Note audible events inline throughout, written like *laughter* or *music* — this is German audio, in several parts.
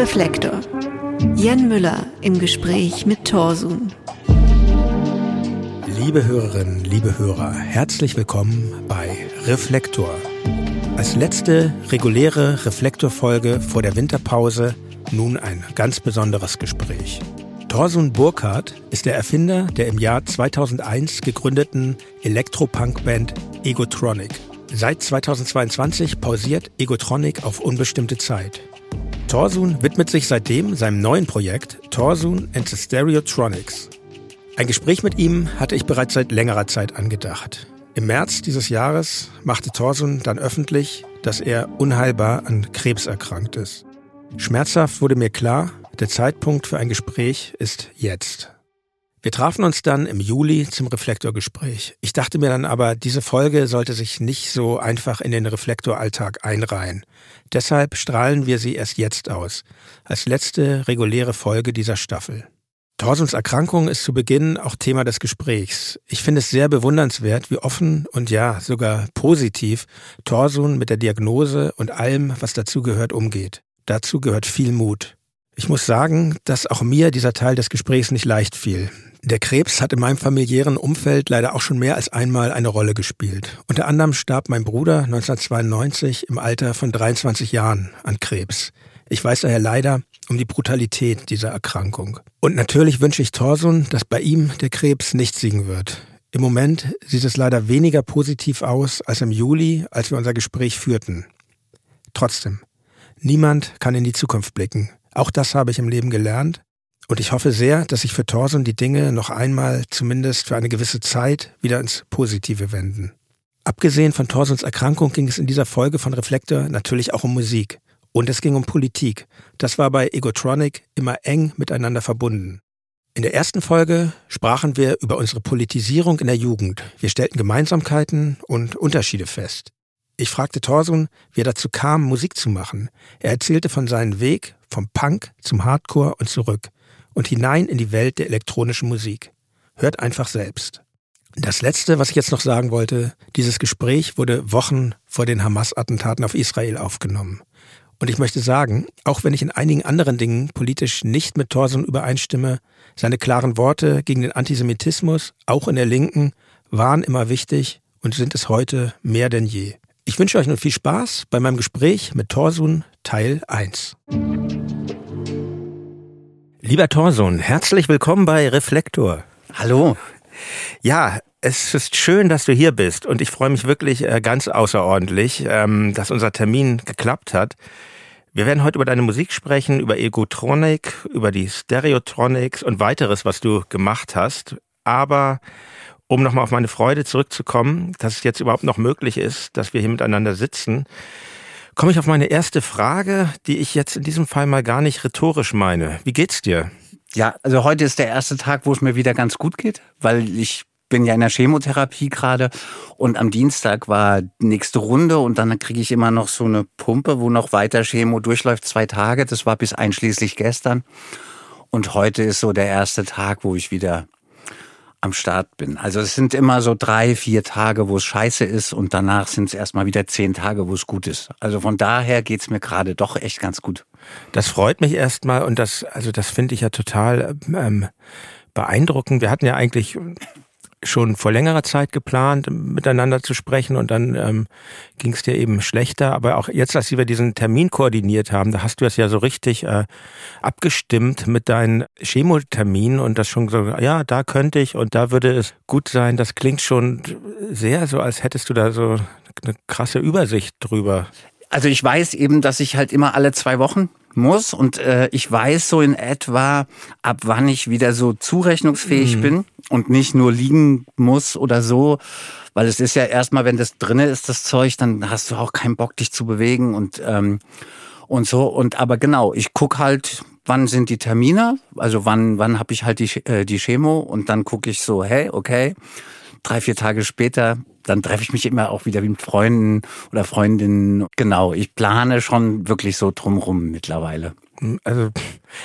Reflektor. Jan Müller im Gespräch mit Torsun. Liebe Hörerinnen, liebe Hörer, herzlich willkommen bei Reflektor. Als letzte reguläre Reflektorfolge vor der Winterpause nun ein ganz besonderes Gespräch. Torsun Burkhardt ist der Erfinder der im Jahr 2001 gegründeten Elektropunk-Band Egotronic. Seit 2022 pausiert Egotronic auf unbestimmte Zeit. Torsun widmet sich seitdem seinem neuen Projekt Torsun and the Stereotronics. Ein Gespräch mit ihm hatte ich bereits seit längerer Zeit angedacht. Im März dieses Jahres machte Torsun dann öffentlich, dass er unheilbar an Krebs erkrankt ist. Schmerzhaft wurde mir klar, der Zeitpunkt für ein Gespräch ist jetzt. Wir trafen uns dann im Juli zum Reflektorgespräch. Ich dachte mir dann aber, diese Folge sollte sich nicht so einfach in den Reflektoralltag einreihen. Deshalb strahlen wir sie erst jetzt aus, als letzte reguläre Folge dieser Staffel. Torsuns Erkrankung ist zu Beginn auch Thema des Gesprächs. Ich finde es sehr bewundernswert, wie offen und ja, sogar positiv Torsun mit der Diagnose und allem, was dazugehört, umgeht. Dazu gehört viel Mut. Ich muss sagen, dass auch mir dieser Teil des Gesprächs nicht leicht fiel. Der Krebs hat in meinem familiären Umfeld leider auch schon mehr als einmal eine Rolle gespielt. Unter anderem starb mein Bruder 1992 im Alter von 23 Jahren an Krebs. Ich weiß daher leider um die Brutalität dieser Erkrankung. Und natürlich wünsche ich Thorson, dass bei ihm der Krebs nicht siegen wird. Im Moment sieht es leider weniger positiv aus als im Juli, als wir unser Gespräch führten. Trotzdem, niemand kann in die Zukunft blicken. Auch das habe ich im Leben gelernt und ich hoffe sehr, dass sich für Thorson die Dinge noch einmal, zumindest für eine gewisse Zeit, wieder ins Positive wenden. Abgesehen von Thorsons Erkrankung ging es in dieser Folge von Reflektor natürlich auch um Musik. Und es ging um Politik. Das war bei Egotronic immer eng miteinander verbunden. In der ersten Folge sprachen wir über unsere Politisierung in der Jugend. Wir stellten Gemeinsamkeiten und Unterschiede fest. Ich fragte Thorson, wie er dazu kam, Musik zu machen. Er erzählte von seinem Weg vom Punk zum Hardcore und zurück und hinein in die Welt der elektronischen Musik. Hört einfach selbst. Das Letzte, was ich jetzt noch sagen wollte, dieses Gespräch wurde Wochen vor den Hamas-Attentaten auf Israel aufgenommen. Und ich möchte sagen, auch wenn ich in einigen anderen Dingen politisch nicht mit Thorson übereinstimme, seine klaren Worte gegen den Antisemitismus, auch in der Linken, waren immer wichtig und sind es heute mehr denn je. Ich wünsche euch nun viel Spaß bei meinem Gespräch mit Thorsun Teil 1. Lieber Thorson, herzlich willkommen bei Reflektor. Hallo. Ja, es ist schön, dass du hier bist und ich freue mich wirklich äh, ganz außerordentlich, ähm, dass unser Termin geklappt hat. Wir werden heute über deine Musik sprechen, über Egotronic, über die Stereotronics und weiteres, was du gemacht hast. Aber um nochmal auf meine Freude zurückzukommen, dass es jetzt überhaupt noch möglich ist, dass wir hier miteinander sitzen, komme ich auf meine erste Frage, die ich jetzt in diesem Fall mal gar nicht rhetorisch meine. Wie geht's dir? Ja, also heute ist der erste Tag, wo es mir wieder ganz gut geht, weil ich bin ja in der Chemotherapie gerade und am Dienstag war nächste Runde und dann kriege ich immer noch so eine Pumpe, wo noch weiter Chemo durchläuft, zwei Tage. Das war bis einschließlich gestern. Und heute ist so der erste Tag, wo ich wieder am Start bin. Also es sind immer so drei, vier Tage, wo es scheiße ist und danach sind es erstmal wieder zehn Tage, wo es gut ist. Also von daher geht's mir gerade doch echt ganz gut. Das freut mich erstmal und das, also das finde ich ja total ähm, beeindruckend. Wir hatten ja eigentlich schon vor längerer Zeit geplant, miteinander zu sprechen und dann ähm, ging es dir eben schlechter. Aber auch jetzt, als wir diesen Termin koordiniert haben, da hast du es ja so richtig äh, abgestimmt mit deinen Chemoterminen und das schon so, ja, da könnte ich und da würde es gut sein. Das klingt schon sehr so, als hättest du da so eine krasse Übersicht drüber. Also ich weiß eben, dass ich halt immer alle zwei Wochen muss. Und äh, ich weiß so in etwa, ab wann ich wieder so zurechnungsfähig mhm. bin und nicht nur liegen muss oder so, weil es ist ja erstmal, wenn das drinne ist, das Zeug, dann hast du auch keinen Bock, dich zu bewegen und ähm, und so. Und aber genau, ich guck halt, wann sind die Termine, also wann wann habe ich halt die äh, die Chemo? Und dann gucke ich so, hey, okay, drei vier Tage später dann treffe ich mich immer auch wieder mit Freunden oder Freundinnen. Genau, ich plane schon wirklich so drumrum mittlerweile. Also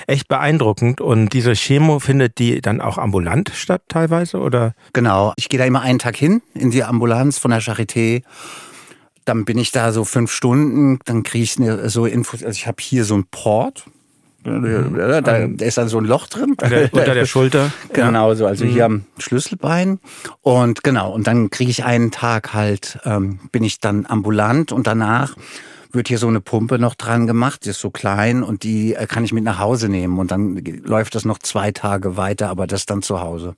echt beeindruckend. Und diese Chemo findet die dann auch ambulant statt teilweise, oder? Genau, ich gehe da immer einen Tag hin in die Ambulanz von der Charité. Dann bin ich da so fünf Stunden, dann kriege ich so Infos. Also ich habe hier so ein Port, da, da ist dann so ein Loch drin. Der, unter der Schulter. *laughs* Genau, so, also mhm. hier am Schlüsselbein. Und genau, und dann kriege ich einen Tag halt, ähm, bin ich dann ambulant und danach wird hier so eine Pumpe noch dran gemacht, die ist so klein und die äh, kann ich mit nach Hause nehmen und dann läuft das noch zwei Tage weiter, aber das dann zu Hause.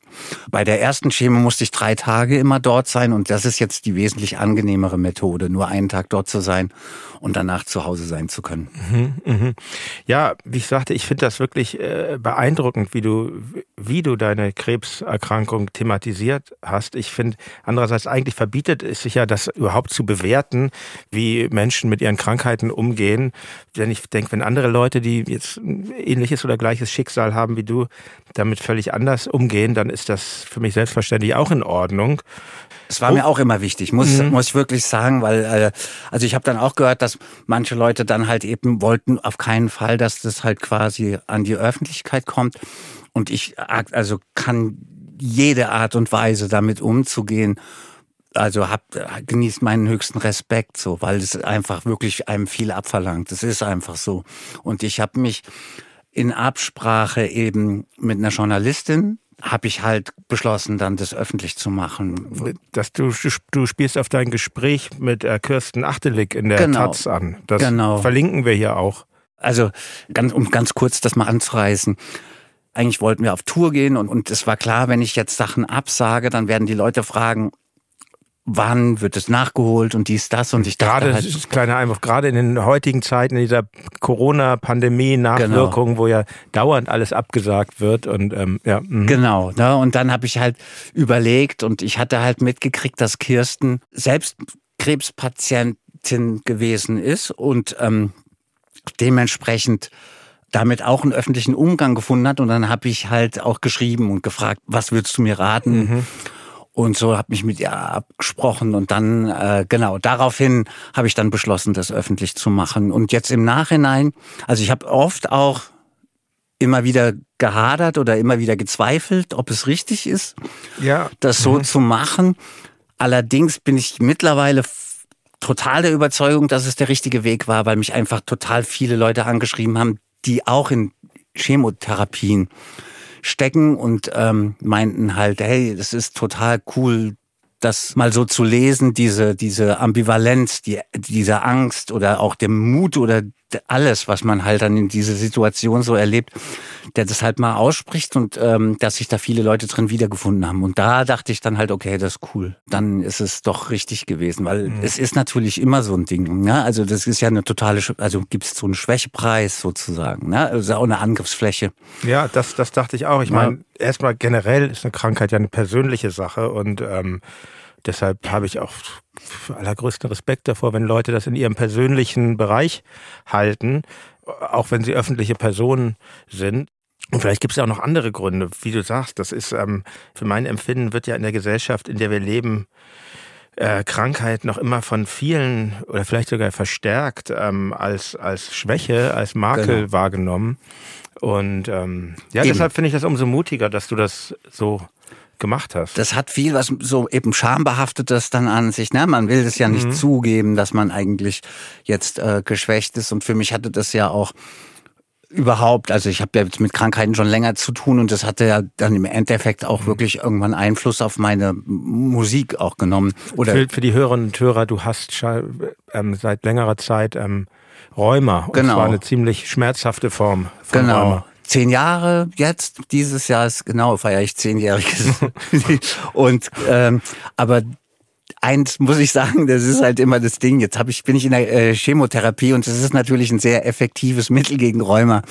Bei der ersten Chemo musste ich drei Tage immer dort sein und das ist jetzt die wesentlich angenehmere Methode, nur einen Tag dort zu sein und danach zu Hause sein zu können. Mhm, mh. Ja, wie ich sagte, ich finde das wirklich äh, beeindruckend, wie du, wie du deine Krebserkrankung thematisiert hast. Ich finde, andererseits eigentlich verbietet es sich ja, das überhaupt zu bewerten, wie Menschen mit ihren Krankheiten umgehen. Denn ich denke, wenn andere Leute, die jetzt ein ähnliches oder gleiches Schicksal haben wie du, damit völlig anders umgehen, dann ist das für mich selbstverständlich auch in Ordnung. Es war oh. mir auch immer wichtig, muss, mhm. muss ich wirklich sagen, weil, äh, also ich habe dann auch gehört, dass manche Leute dann halt eben wollten auf keinen Fall, dass das halt quasi an die Öffentlichkeit kommt. Und ich also kann jede Art und Weise damit umzugehen also hab, genießt meinen höchsten Respekt so, weil es einfach wirklich einem viel abverlangt. Das ist einfach so. Und ich habe mich in Absprache eben mit einer Journalistin habe ich halt beschlossen, dann das öffentlich zu machen. Dass du, du spielst auf dein Gespräch mit äh, Kirsten Achtelig in der genau. Taz an. Das genau. verlinken wir hier auch. Also, ganz, um ganz kurz das mal anzureißen. Eigentlich wollten wir auf Tour gehen und, und es war klar, wenn ich jetzt Sachen absage, dann werden die Leute fragen, wann wird es nachgeholt und dies, das und ich dachte gerade, halt, ist kleiner Einwurf, gerade in den heutigen Zeiten, in dieser Corona-Pandemie, Nachwirkungen, genau. wo ja dauernd alles abgesagt wird und ähm, ja. Mh. Genau, ne? und dann habe ich halt überlegt und ich hatte halt mitgekriegt, dass Kirsten selbst Krebspatientin gewesen ist und ähm, dementsprechend damit auch einen öffentlichen Umgang gefunden hat und dann habe ich halt auch geschrieben und gefragt, was würdest du mir raten? Mhm. Und so habe ich mit ihr abgesprochen und dann, äh, genau, daraufhin habe ich dann beschlossen, das öffentlich zu machen. Und jetzt im Nachhinein, also ich habe oft auch immer wieder gehadert oder immer wieder gezweifelt, ob es richtig ist, ja. das so mhm. zu machen. Allerdings bin ich mittlerweile total der Überzeugung, dass es der richtige Weg war, weil mich einfach total viele Leute angeschrieben haben, die auch in Chemotherapien stecken und ähm, meinten halt, hey, das ist total cool, das mal so zu lesen, diese, diese Ambivalenz, die, diese Angst oder auch der Mut oder alles, was man halt dann in dieser Situation so erlebt, der das halt mal ausspricht und ähm, dass sich da viele Leute drin wiedergefunden haben. Und da dachte ich dann halt, okay, das ist cool. Dann ist es doch richtig gewesen, weil mhm. es ist natürlich immer so ein Ding. Ne? Also das ist ja eine totale, also gibt es so einen Schwächepreis sozusagen, ne? also auch eine Angriffsfläche. Ja, das, das dachte ich auch. Ich ja. meine, erstmal generell ist eine Krankheit ja eine persönliche Sache und ähm, deshalb habe ich auch allergrößten Respekt davor, wenn Leute das in ihrem persönlichen Bereich halten, auch wenn sie öffentliche Personen sind. Und vielleicht gibt es ja auch noch andere Gründe, wie du sagst. Das ist ähm, für mein Empfinden wird ja in der Gesellschaft, in der wir leben, äh, Krankheit noch immer von vielen oder vielleicht sogar verstärkt ähm, als als Schwäche, als Makel genau. wahrgenommen. Und ähm, ja, Eben. deshalb finde ich das umso mutiger, dass du das so gemacht hast. Das hat viel was so eben schambehaftetes dann an sich. Ne? Man will es ja nicht mhm. zugeben, dass man eigentlich jetzt äh, geschwächt ist. Und für mich hatte das ja auch überhaupt, also ich habe ja jetzt mit Krankheiten schon länger zu tun und das hatte ja dann im Endeffekt auch mhm. wirklich irgendwann Einfluss auf meine Musik auch genommen. Oder für, für die Hörerinnen und Hörer, du hast ähm, seit längerer Zeit ähm, Rheuma. Und genau. zwar eine ziemlich schmerzhafte Form von genau. Rheuma zehn Jahre jetzt. Dieses Jahr ist genau feiere ich zehnjähriges. *laughs* und ähm, aber eins muss ich sagen, das ist halt immer das Ding. Jetzt hab ich, bin ich in der äh, Chemotherapie und das ist natürlich ein sehr effektives Mittel gegen Rheuma.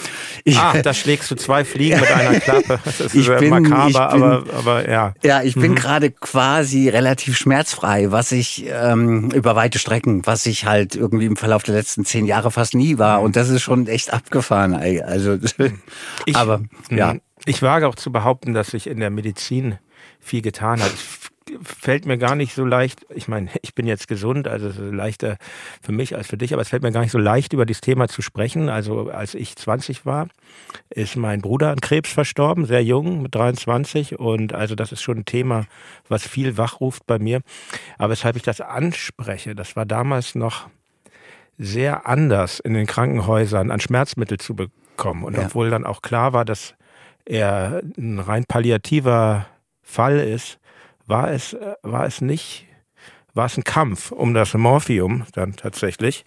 Ich, ah, da schlägst du zwei Fliegen mit einer Klappe. *laughs* Das ist ich bin, makaber, ich bin, aber, aber ja. Ja, ich bin mhm. gerade quasi relativ schmerzfrei, was ich ähm, über weite Strecken, was ich halt irgendwie im Verlauf der letzten zehn Jahre fast nie war. Und das ist schon echt abgefahren. Also, *laughs* ich, aber ja. Mhm. Ich wage auch zu behaupten, dass sich in der Medizin viel getan hat. Fällt mir gar nicht so leicht, ich meine, *laughs* ich bin jetzt gesund, also es ist leichter für mich als für dich, aber es fällt mir gar nicht so leicht, über dieses Thema zu sprechen. Also als ich 20 war, ist mein Bruder an Krebs verstorben, sehr jung, mit 23. Und also das ist schon ein Thema, was viel wachruft bei mir. Aber weshalb ich das anspreche, das war damals noch sehr anders in den Krankenhäusern an Schmerzmittel zu bekommen. Und Ja. obwohl dann auch klar war, dass er ein rein palliativer Fall ist, war es, äh, war es nicht, war es ein Kampf um das Morphium dann tatsächlich,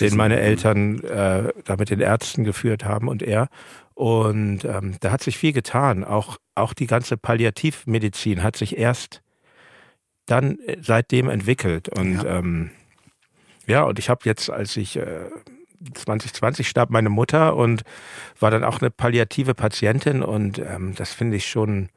den meine Eltern äh, da mit den Ärzten geführt haben und er. Und ähm, da hat sich viel getan. Auch, auch die ganze Palliativmedizin hat sich erst dann äh, seitdem entwickelt. Und ja, ähm, ja und ich habe jetzt, als ich äh, 2020 starb meine Mutter und war dann auch eine palliative Patientin und ähm, das finde ich schon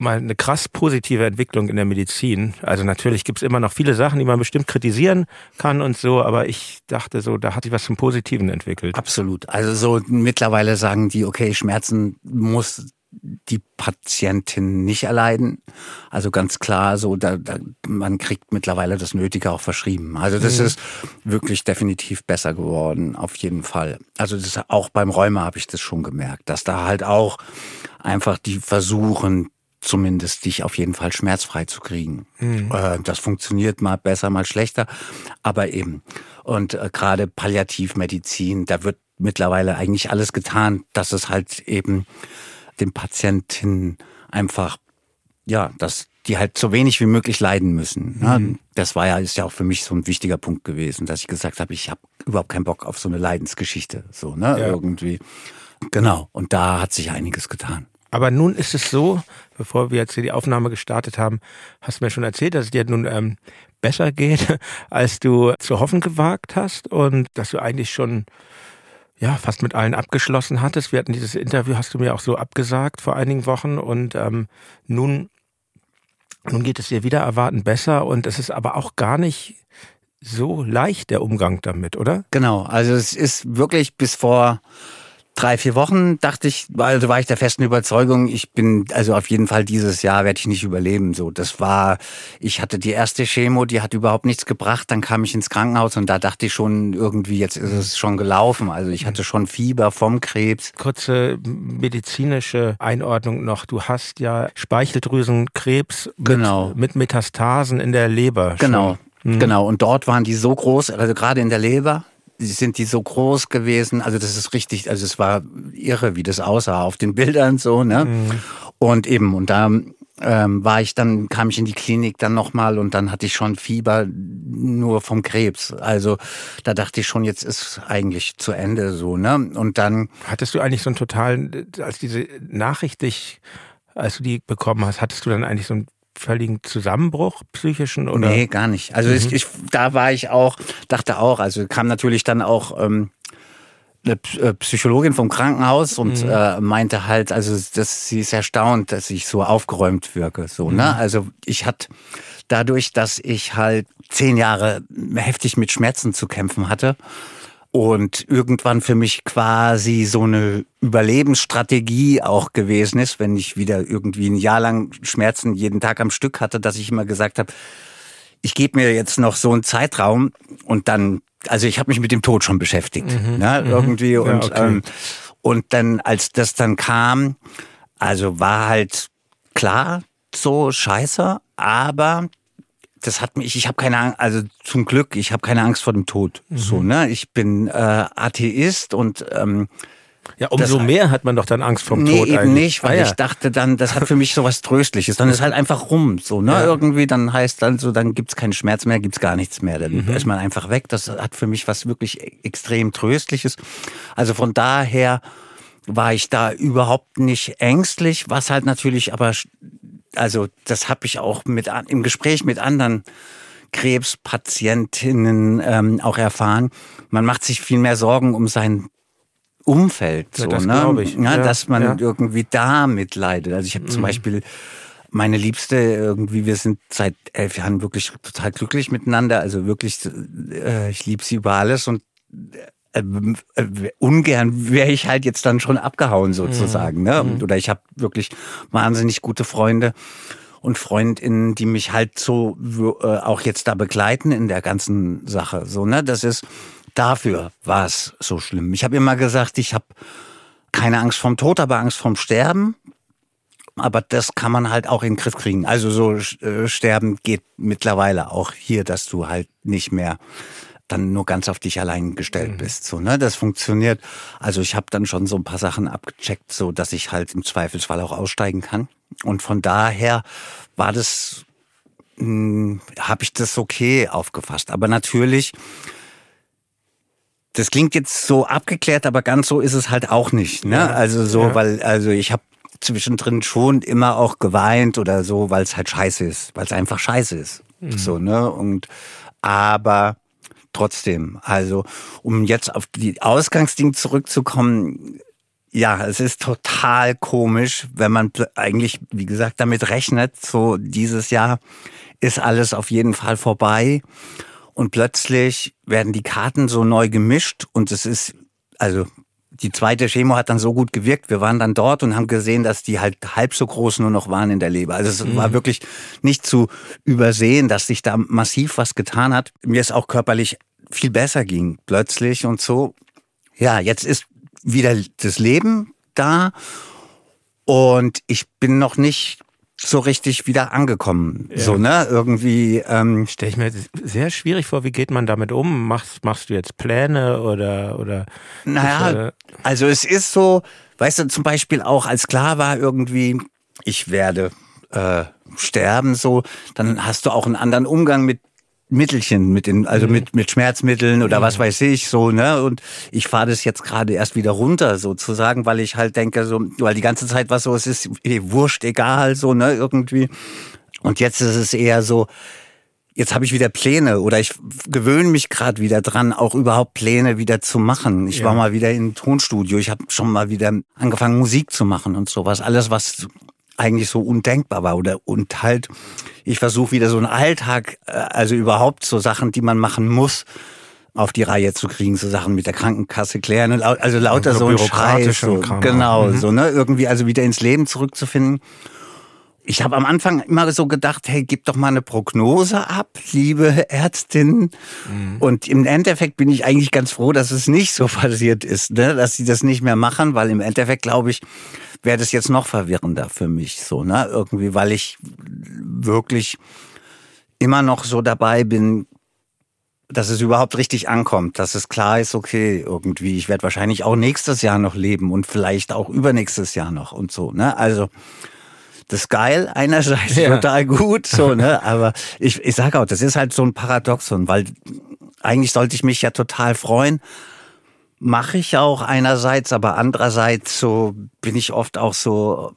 mal eine krass positive Entwicklung in der Medizin. Also natürlich gibt's immer noch viele Sachen, die man bestimmt kritisieren kann und so, aber ich dachte so, da hat sich was zum Positiven entwickelt. Absolut. Also so mittlerweile sagen die, okay, Schmerzen muss die Patientin nicht erleiden. Also ganz klar, so da, da man kriegt mittlerweile das Nötige auch verschrieben. Also das Mhm. ist wirklich definitiv besser geworden, auf jeden Fall. Also das auch beim Rheuma habe ich das schon gemerkt, dass da halt auch einfach die versuchen zumindest dich auf jeden Fall schmerzfrei zu kriegen. Äh, das funktioniert mal besser, mal schlechter, aber eben. Und äh, gerade Palliativmedizin, da wird mittlerweile eigentlich alles getan, dass es halt eben den Patienten einfach, ja, dass die halt so wenig wie möglich leiden müssen. Ne? Das war ja, ist ja auch für mich so ein wichtiger Punkt gewesen, dass ich gesagt habe, ich habe überhaupt keinen Bock auf so eine Leidensgeschichte, so, ne, Ja. irgendwie. Genau. Und da hat sich einiges getan. Aber nun ist es so, bevor wir jetzt hier die Aufnahme gestartet haben, hast du mir schon erzählt, dass es dir nun ähm, besser geht, *laughs* als du zu hoffen gewagt hast und dass du eigentlich schon ja fast mit allen abgeschlossen hattest. Wir hatten dieses Interview, hast du mir auch so abgesagt vor einigen Wochen und ähm, nun nun geht es dir wieder erwarten besser und es ist aber auch gar nicht so leicht der Umgang damit, oder? Genau, also es ist wirklich bis vor drei, vier Wochen dachte ich, also war ich der festen Überzeugung, ich bin, also auf jeden Fall dieses Jahr werde ich nicht überleben. So, das war, ich hatte die erste Chemo, die hat überhaupt nichts gebracht. Dann kam ich ins Krankenhaus und da dachte ich schon irgendwie, jetzt ist es schon gelaufen. Also ich hatte schon Fieber vom Krebs. Kurze medizinische Einordnung noch. Du hast ja Speicheldrüsenkrebs mit, Genau. mit Metastasen in der Leber. schon. Genau, genau. Und dort waren die so groß, also gerade in der Leber, sind die so groß gewesen. Also das ist richtig, also es war irre, wie das aussah auf den Bildern so, ne? Und eben, und da ähm, war ich dann, kam ich in die Klinik dann nochmal und dann hatte ich schon Fieber nur vom Krebs. Also da dachte ich schon, jetzt ist eigentlich zu Ende so, ne? Und dann Hattest du eigentlich so einen totalen, als diese Nachricht dich, als du die bekommen hast, hattest du dann eigentlich so einen völligen Zusammenbruch psychischen oder? Nee, gar nicht. Also ich, ich, da war ich auch, dachte auch, also kam natürlich dann auch ähm, eine äh, Psychologin vom Krankenhaus und äh, meinte halt, also dass sie ist erstaunt, dass ich so aufgeräumt wirke. So, ne? Also ich hatte dadurch, dass ich halt zehn Jahre heftig mit Schmerzen zu kämpfen hatte und irgendwann für mich quasi so eine Überlebensstrategie auch gewesen ist, wenn ich wieder irgendwie ein Jahr lang Schmerzen jeden Tag am Stück hatte, dass ich immer gesagt habe, ich gebe mir jetzt noch so einen Zeitraum und dann, also ich habe mich mit dem Tod schon beschäftigt, ne, irgendwie und okay. ähm, und dann, als das dann kam, also war halt klar so scheiße, aber das hat mich, ich habe keine Angst, also zum Glück, ich habe keine Angst vor dem Tod. So, ne? Ich bin äh, Atheist und ähm, Ja, umso Das- mehr hat man doch dann Angst vom nee, Tod eben eigentlich. nicht, weil ah, ja. ich dachte dann, das hat für mich so was *laughs* Tröstliches. Dann ist halt einfach rum, so, ne? Ja. Irgendwie, dann heißt dann so, dann gibt's keinen Schmerz mehr, gibt's gar nichts mehr. Dann Mhm. ist man einfach weg. Das hat für mich was wirklich e- extrem Tröstliches. Also von daher war ich da überhaupt nicht ängstlich, was halt natürlich aber, also das habe ich auch mit im Gespräch mit anderen Krebspatientinnen ähm, auch erfahren. Man macht sich viel mehr Sorgen um sein Umfeld, Ja, so, das ne? ich. Ja, Ja, dass man ja. irgendwie da mitleidet. Also ich habe zum Beispiel meine Liebste irgendwie, wir sind seit elf Jahren wirklich total glücklich miteinander. Also wirklich, äh, ich liebe sie über alles und äh, äh, ungern wäre ich halt jetzt dann schon abgehauen sozusagen. Ne? Oder ich habe wirklich wahnsinnig gute Freunde und Freundinnen, die mich halt so äh, auch jetzt da begleiten in der ganzen Sache. So, ne, das ist dafür war es so schlimm. Ich habe immer gesagt, ich habe keine Angst vom Tod, aber Angst vom Sterben. Aber das kann man halt auch in den Griff kriegen. Also so äh, sterben geht mittlerweile auch hier, dass du halt nicht mehr dann nur ganz auf dich allein gestellt mhm. bist. So, ne? Das funktioniert. Also ich habe dann schon so ein paar Sachen abgecheckt, so dass ich halt im Zweifelsfall auch aussteigen kann. Und von daher war das, hm, habe ich das okay aufgefasst. Aber natürlich, das klingt jetzt so abgeklärt, aber ganz so ist es halt auch nicht. Ne? Ja, also so, ja. weil, also ich habe zwischendrin schon immer auch geweint oder so, weil es halt scheiße ist, weil es einfach scheiße ist. Mhm. So, ne? Und aber trotzdem, also um jetzt auf die Ausgangsding zurückzukommen, ja, es ist total komisch, wenn man eigentlich, wie gesagt, damit rechnet, so dieses Jahr ist alles auf jeden Fall vorbei und plötzlich werden die Karten so neu gemischt und es ist, also die zweite Chemo hat dann so gut gewirkt. Wir waren dann dort und haben gesehen, dass die halt halb so groß nur noch waren in der Leber. Also es mhm. war wirklich nicht zu übersehen, dass sich da massiv was getan hat. Mir es auch körperlich viel besser ging plötzlich und so. Ja, jetzt ist wieder das Leben da und ich bin noch nicht so richtig wieder angekommen. Ja. So, ne? Irgendwie. Ähm, Stelle ich mir sehr schwierig vor, wie geht man damit um? Machst, machst du jetzt Pläne oder oder Naja, äh, also es ist so, weißt du, zum Beispiel auch als klar war irgendwie, ich werde äh, sterben, so, dann hast du auch einen anderen Umgang mit Mittelchen mit den, also mhm. mit, mit Schmerzmitteln oder mhm. was weiß ich, so, ne? Und ich fahre das jetzt gerade erst wieder runter, sozusagen, weil ich halt denke, so, weil die ganze Zeit was so, es ist eh, wurscht, egal, so, ne, irgendwie. Und jetzt ist es eher so, jetzt habe ich wieder Pläne oder ich gewöhne mich gerade wieder dran, auch überhaupt Pläne wieder zu machen. Ich ja. war mal wieder im Tonstudio, ich habe schon mal wieder angefangen, Musik zu machen und sowas. Alles, was eigentlich so undenkbar war oder und halt ich versuche wieder so einen Alltag, äh, also überhaupt so Sachen, die man machen muss, auf die Reihe zu kriegen, so Sachen mit der Krankenkasse klären, also lauter so ein Scheiß, so, genau, mhm. so ne, irgendwie also wieder ins Leben zurückzufinden. Ich habe am Anfang immer so gedacht, hey, gib doch mal eine Prognose ab, liebe Ärztin. Mhm. Und im Endeffekt bin ich eigentlich ganz froh, dass es nicht so *laughs* passiert ist, ne? dass sie das nicht mehr machen, weil im Endeffekt glaube ich, wäre das jetzt noch verwirrender für mich, so, ne? Irgendwie, weil ich wirklich immer noch so dabei bin, dass es überhaupt richtig ankommt, dass es klar ist, okay, irgendwie, ich werde wahrscheinlich auch nächstes Jahr noch leben und vielleicht auch übernächstes Jahr noch und so, ne? Also, das ist geil, einerseits *laughs* ja. total gut, so, ne? Aber ich, ich sage auch, das ist halt so ein Paradoxon, weil eigentlich sollte ich mich ja total freuen, mache ich auch einerseits, aber andererseits so bin ich oft auch so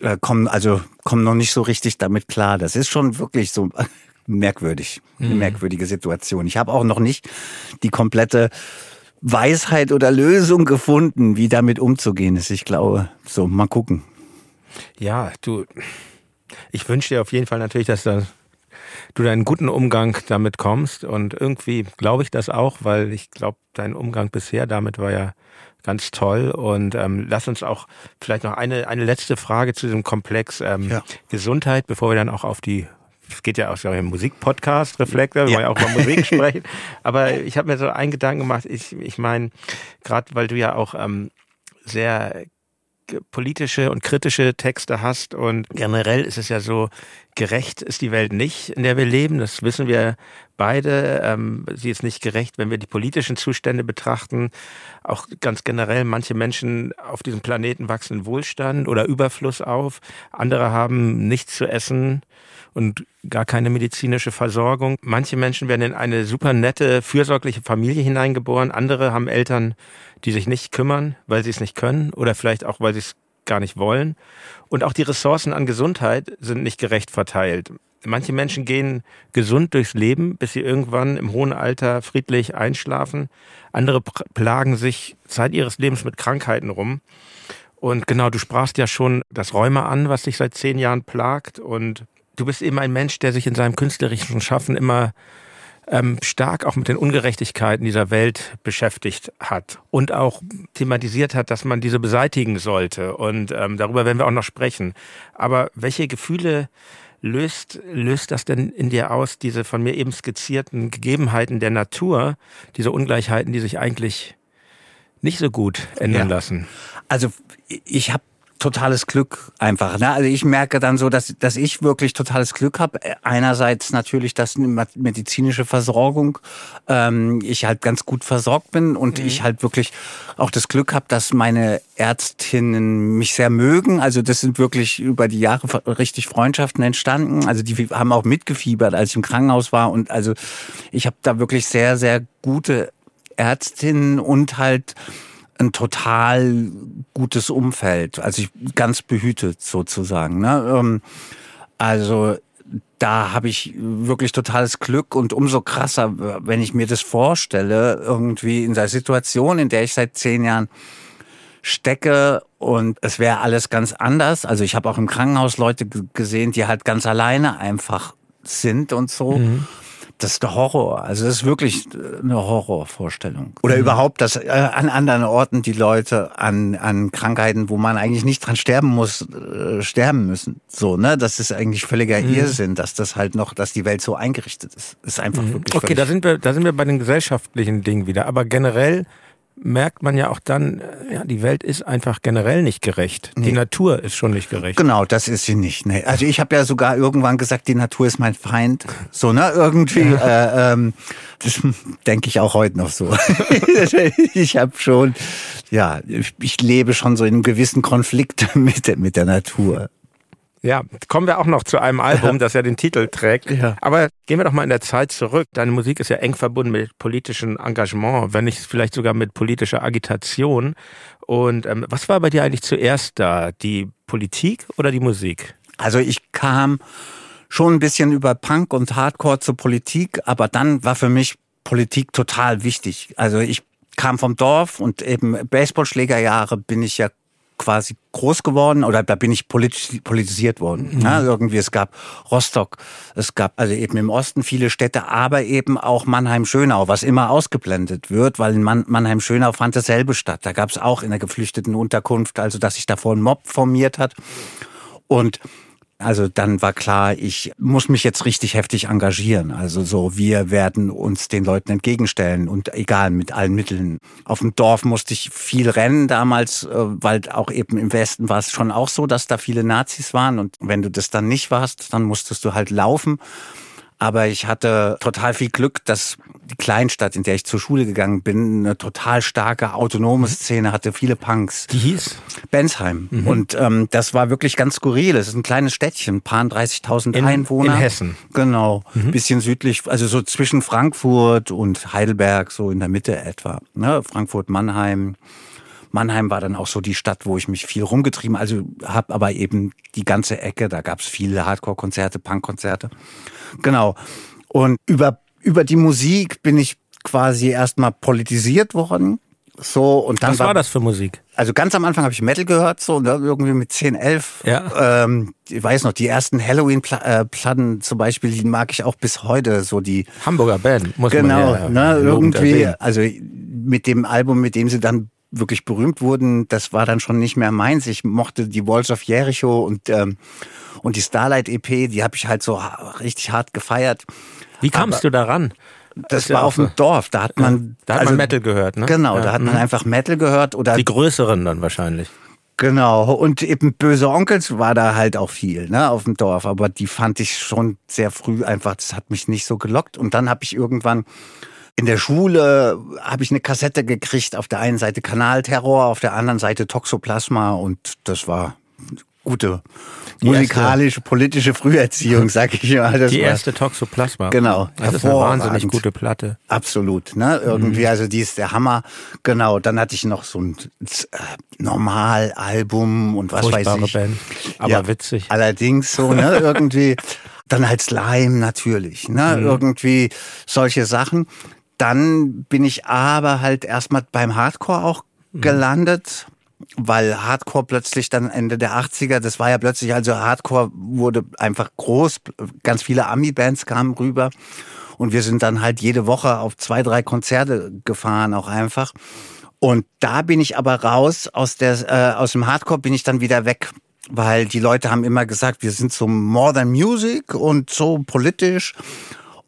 äh, komm also komm noch nicht so richtig damit klar. Das ist schon wirklich so *laughs* merkwürdig, eine mhm. merkwürdige Situation. Ich habe auch noch nicht die komplette Weisheit oder Lösung gefunden, wie damit umzugehen ist. Ich glaube, so mal gucken. Ja, du, ich wünsche dir auf jeden Fall natürlich, dass da du deinen guten Umgang damit kommst. Und irgendwie glaube ich das auch, weil ich glaube, dein Umgang bisher damit war ja ganz toll. Und ähm, lass uns auch vielleicht noch eine, eine letzte Frage zu diesem Komplex ähm, ja. Gesundheit, bevor wir dann auch auf die es geht ja auch so im Musikpodcast, Reflektor, ja. wir ja auch über Musik *laughs* sprechen. Aber ich habe mir so einen Gedanken gemacht, ich, ich meine, gerade weil du ja auch ähm, sehr politische und kritische Texte hast. Und generell ist es ja so, gerecht ist die Welt nicht, in der wir leben. Das wissen wir beide. Ähm, sie ist nicht gerecht, wenn wir die politischen Zustände betrachten. Auch ganz generell, manche Menschen auf diesem Planeten wachsen Wohlstand oder Überfluss auf. Andere haben nichts zu essen und gar keine medizinische Versorgung. Manche Menschen werden in eine super nette, fürsorgliche Familie hineingeboren. Andere haben Eltern, die sich nicht kümmern, weil sie es nicht können oder vielleicht auch, weil sie es gar nicht wollen. Und auch die Ressourcen an Gesundheit sind nicht gerecht verteilt. Manche Menschen gehen gesund durchs Leben, bis sie irgendwann im hohen Alter friedlich einschlafen. Andere plagen sich Zeit ihres Lebens mit Krankheiten rum. Und genau, du sprachst ja schon das Rheuma an, was dich seit zehn Jahren plagt. Und du bist eben ein Mensch, der sich in seinem künstlerischen Schaffen immer ähm, stark auch mit den Ungerechtigkeiten dieser Welt beschäftigt hat und auch thematisiert hat, dass man diese beseitigen sollte. Und ähm, darüber werden wir auch noch sprechen. Aber welche Gefühle löst, löst das denn in dir aus, diese von mir eben skizzierten Gegebenheiten der Natur, diese Ungleichheiten, die sich eigentlich nicht so gut ändern ja. lassen? Also ich habe totales Glück einfach. Ne? Also ich merke dann so, dass, dass ich wirklich totales Glück habe. Einerseits natürlich, dass eine medizinische Versorgung, ähm, ich halt ganz gut versorgt bin und mhm. ich halt wirklich auch das Glück habe, dass meine Ärztinnen mich sehr mögen. Also das sind wirklich über die Jahre richtig Freundschaften entstanden. Also die haben auch mitgefiebert, als ich im Krankenhaus war. Und also ich habe da wirklich sehr, sehr gute Ärztinnen und halt ein total gutes Umfeld. Also ich ganz behütet sozusagen. Ne? Ähm, also da habe ich wirklich totales Glück und umso krasser, wenn ich mir das vorstelle, irgendwie in der Situation, in der ich seit zehn Jahren stecke und es wäre alles ganz anders. Also ich habe auch im Krankenhaus Leute gesehen, die halt ganz alleine einfach sind und so. Mhm das ist der Horror. Also das ist wirklich äh, eine Horrorvorstellung. Oder mhm. überhaupt, dass äh, an anderen Orten die Leute an, an Krankheiten, wo man eigentlich nicht dran sterben muss, äh, sterben müssen. So, ne? Das ist eigentlich völliger mhm. Irrsinn, dass das halt noch, dass die Welt so eingerichtet ist. Das ist einfach mhm. wirklich. Okay, da sind wir, da sind wir bei den gesellschaftlichen Dingen wieder. Aber generell merkt man ja auch dann, äh, ja, die Welt ist einfach generell nicht gerecht. Nee. Die Natur ist schon nicht gerecht. Genau, das ist sie nicht. Nee. Also ich habe ja sogar irgendwann gesagt, die Natur ist mein Feind. So, ne? Irgendwie. Ja. Äh, ähm, das *laughs* denke ich auch heute noch so. *laughs* ich habe schon, ja, ich lebe schon so in einem gewissen Konflikt *laughs* mit, mit der Natur. Ja, kommen wir auch noch zu einem Album, das ja den Titel trägt. Ja. Aber gehen wir doch mal in der Zeit zurück. Deine Musik ist ja eng verbunden mit politischem Engagement, wenn nicht vielleicht sogar mit politischer Agitation. Und ähm, was war bei dir eigentlich zuerst da? Die Politik oder die Musik? Also ich kam schon ein bisschen über Punk und Hardcore zur Politik, aber dann war für mich Politik total wichtig. Also ich kam vom Dorf und eben Baseballschlägerjahre bin ich ja quasi groß geworden oder da bin ich politisch, politisiert worden. Mhm. Ja, irgendwie, es gab Rostock, es gab also eben im Osten viele Städte, aber eben auch Mannheim-Schönau, was immer ausgeblendet wird, weil in Mannheim-Schönau fand dasselbe statt. Da gab es auch in der geflüchteten Unterkunft, also dass sich davor ein Mob formiert hat. Und also dann war klar, ich muss mich jetzt richtig heftig engagieren. Also so, wir werden uns den Leuten entgegenstellen und egal mit allen Mitteln. Auf dem Dorf musste ich viel rennen damals, äh, weil auch eben im Westen war es schon auch so, dass da viele Nazis waren und wenn du das dann nicht warst, dann musstest du halt laufen. Aber ich hatte total viel Glück, dass die Kleinstadt, in der ich zur Schule gegangen bin, eine total starke autonome mhm. Szene hatte, viele Punks. Die hieß? Bensheim. Mhm. Und ähm, das war wirklich ganz skurril. Es ist ein kleines Städtchen, ein paar 30.000 Einwohner. In Hessen. Genau. Mhm. Bisschen südlich, also so zwischen Frankfurt und Heidelberg, so in der Mitte etwa. Ne? Frankfurt, Mannheim. Mannheim war dann auch so die Stadt, wo ich mich viel rumgetrieben, also habe aber eben die ganze Ecke, da gab es viele Hardcore-Konzerte, Punk-Konzerte. Genau. Und über, über die Musik bin ich quasi erstmal politisiert worden. So, und dann Was war, war das für Musik? Also ganz am Anfang habe ich Metal gehört, so ne, irgendwie mit 10, 11. Ja. Ähm, ich weiß noch, die ersten Halloween-Platten zum Beispiel, die mag ich auch bis heute, so die Hamburger Band, muss genau, man ja ne, irgendwie, erwähnen. also mit dem Album, mit dem sie dann wirklich berühmt wurden, das war dann schon nicht mehr meins. Ich mochte die Walls of Jericho und ähm, und die Starlight EP, die habe ich halt so richtig hart gefeiert. Wie kamst Aber, du daran? Das, das war auf dem Dorf, da hat man da hat also, man Metal gehört, ne? Genau, ja. da hat man mhm. einfach Metal gehört oder die größeren dann wahrscheinlich. Genau, und eben böse Onkels war da halt auch viel, ne, auf dem Dorf, aber die fand ich schon sehr früh einfach, das hat mich nicht so gelockt und dann habe ich irgendwann in der Schule habe ich eine Kassette gekriegt, auf der einen Seite Kanalterror, auf der anderen Seite Toxoplasma und das war gute die musikalische, erste, politische Früherziehung, *laughs* sag ich mal. Das die erste Toxoplasma. Genau. Das ist eine wahnsinnig gute Platte. Absolut. Ne? Irgendwie, mhm. also die ist der Hammer. Genau. Dann hatte ich noch so ein äh, Normalalbum und was Furchtbare weiß ich. Band, aber ja, witzig. Allerdings so, ne? *laughs* Irgendwie. Dann halt Slime natürlich, ne? Mhm. Irgendwie solche Sachen. Dann bin ich aber halt erstmal beim Hardcore auch mhm. gelandet, weil Hardcore plötzlich dann Ende der 80er, das war ja plötzlich, also Hardcore wurde einfach groß, ganz viele Ami-Bands kamen rüber und wir sind dann halt jede Woche auf zwei, drei Konzerte gefahren, auch einfach. Und da bin ich aber raus aus der äh, aus dem Hardcore bin ich dann wieder weg, weil die Leute haben immer gesagt, wir sind so More Than Music und so politisch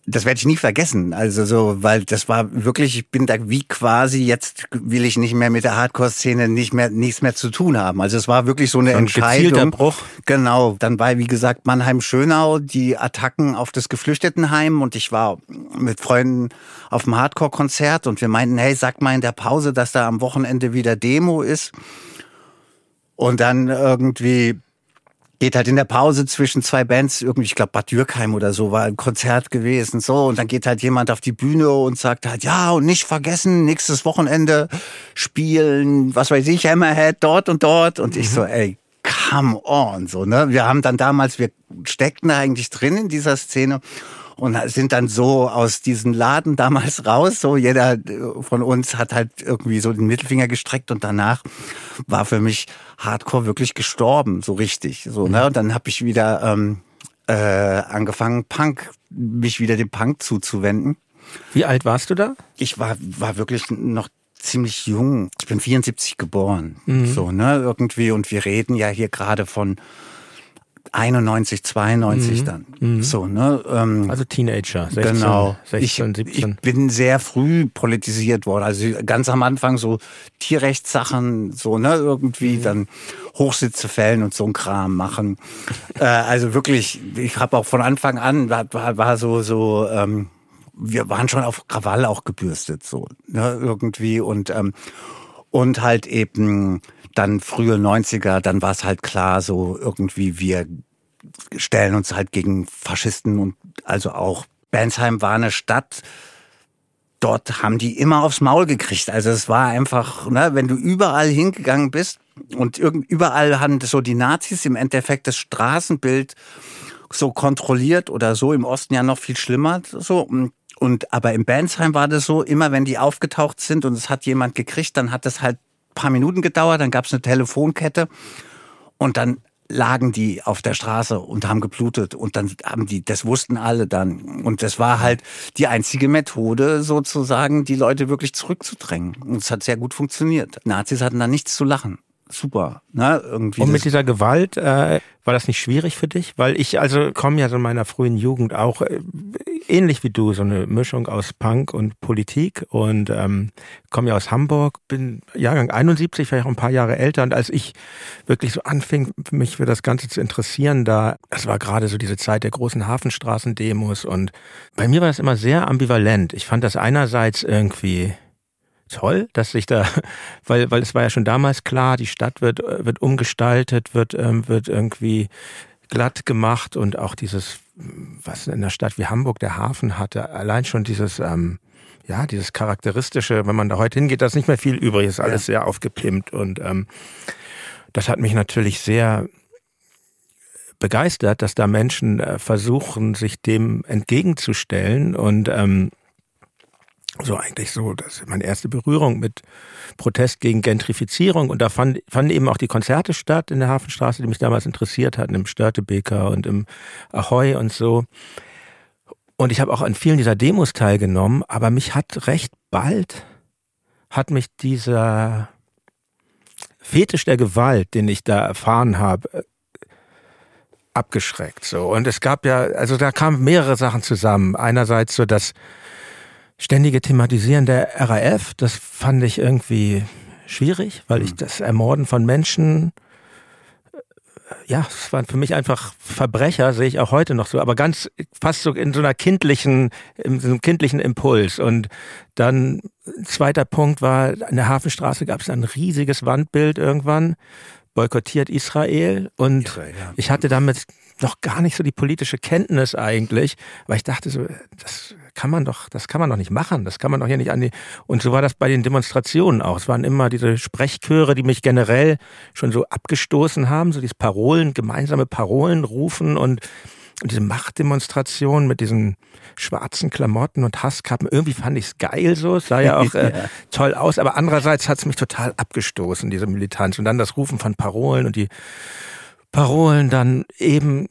das werde ich nie vergessen. Also so, weil das war wirklich, ich bin da wie quasi, jetzt will ich nicht mehr mit der Hardcore-Szene nicht mehr, nichts mehr zu tun haben. Also es war wirklich so eine so ein Entscheidung. Bruch. Genau. Dann war, wie gesagt, Mannheim-Schönau, die Attacken auf das Geflüchtetenheim und ich war mit Freunden auf dem Hardcore-Konzert und wir meinten, hey, sag mal in der Pause, dass da am Wochenende wieder Demo ist. Und dann irgendwie geht halt in der Pause zwischen zwei Bands, irgendwie, ich glaube Bad Dürkheim oder so, war ein Konzert gewesen, so, und dann geht halt jemand auf die Bühne und sagt halt, ja, und nicht vergessen, nächstes Wochenende spielen, was weiß ich, Hammerhead dort und dort. Und mhm. ich so, ey, come on, so, ne? Wir haben dann damals, wir steckten eigentlich drin in dieser Szene und sind dann so aus diesem Laden damals raus. So jeder von uns hat halt irgendwie so den Mittelfinger gestreckt und danach war für mich Hardcore wirklich gestorben, so richtig. So ne und dann habe ich wieder ähm, äh, angefangen Punk, mich wieder dem Punk zuzuwenden. Wie alt warst du da? Ich war war wirklich noch ziemlich jung. Ich bin 74 geboren. Mhm. So, ne, irgendwie. Und wir reden ja hier gerade von 91, 92 mhm. dann. Mhm. So, ne? Ähm, also Teenager, 16, genau. 16, ich, 17. Ich bin sehr früh politisiert worden. Also ganz am Anfang so Tierrechtssachen, so, ne, irgendwie mhm. dann Hochsitze fällen und so ein Kram machen. äh, also wirklich, ich habe auch von Anfang an, war, war so, so, ähm, wir waren schon auf Krawall auch gebürstet, so, ne, irgendwie und, ähm, und halt eben dann frühe 90er, dann war es halt klar, so irgendwie wir stellen uns halt gegen Faschisten und also auch Bensheim war eine Stadt, dort haben die immer aufs Maul gekriegt. Also es war einfach, ne, wenn du überall hingegangen bist und überall haben so die Nazis im Endeffekt das Straßenbild so kontrolliert oder so, im Osten ja noch viel schlimmer, so. Und, aber im Bensheim war das so, immer wenn die aufgetaucht sind und es hat jemand gekriegt, dann hat das halt paar Minuten gedauert, dann gab es eine Telefonkette und dann lagen die auf der Straße und haben geblutet und dann haben die, das wussten alle dann. Und das war halt die einzige Methode sozusagen, die Leute wirklich zurückzudrängen. Und es hat sehr gut funktioniert. Nazis hatten da nichts zu lachen super. Ne? Irgendwie und mit dieser Gewalt, äh, war das nicht schwierig für dich? Weil ich also komme ja so in meiner frühen Jugend auch äh, ähnlich wie du, so eine Mischung aus Punk und Politik und ähm, komme ja aus Hamburg, bin Jahrgang 71, war ja auch ein paar Jahre älter und als ich wirklich so anfing, mich für das Ganze zu interessieren, da, das war gerade so diese Zeit der großen Hafenstraßendemos und bei mir war das immer sehr ambivalent. Ich fand das einerseits irgendwie toll, dass sich da, *laughs* weil, weil es war ja schon damals klar, die Stadt wird, wird umgestaltet, wird, ähm, wird irgendwie glatt gemacht und auch dieses, was in der Stadt wie Hamburg der Hafen hatte, allein schon dieses, ähm, ja, dieses charakteristische, wenn man da heute hingeht, da ist nicht mehr viel übrig, ist alles ja. sehr aufgepimpt und ähm, das hat mich natürlich sehr begeistert, dass da Menschen äh, versuchen, sich dem entgegenzustellen und ähm, so eigentlich so, das ist meine erste Berührung mit Protest gegen Gentrifizierung. Und da fand, fanden eben auch die Konzerte statt in der Hafenstraße, die mich damals interessiert hatten, im Störtebeker und im Ahoy und so. Und ich habe auch an vielen dieser Demos teilgenommen, aber mich hat recht bald, hat mich dieser Fetisch der Gewalt, den ich da erfahren habe, abgeschreckt. So. Und es gab ja, also da kamen mehrere Sachen zusammen. Einerseits so, dass ständige Thematisieren der RAF, das fand ich irgendwie schwierig, weil ich hm. das Ermorden von Menschen, äh, ja, es waren für mich einfach Verbrecher, sehe ich auch heute noch so, aber ganz fast so in so einer kindlichen, in so einem kindlichen Impuls. Und dann zweiter Punkt war, an der Hafenstraße gab es ein riesiges Wandbild irgendwann, boykottiert Israel und Israel, ja. ich hatte damit noch gar nicht so die politische Kenntnis eigentlich, weil ich dachte so, das kann man doch, das kann man doch nicht machen, das kann man doch hier nicht an die. Und so war das bei den Demonstrationen auch. Es waren immer diese Sprechchöre, die mich generell schon so abgestoßen haben, so diese Parolen, gemeinsame Parolen rufen und, und diese Machtdemonstration mit diesen schwarzen Klamotten und Hasskappen. Irgendwie fand ich es geil so. Es sah ja auch *laughs* äh, toll aus, aber andererseits hat es mich total abgestoßen, diese Militanz. Und dann das Rufen von Parolen und die Parolen dann eben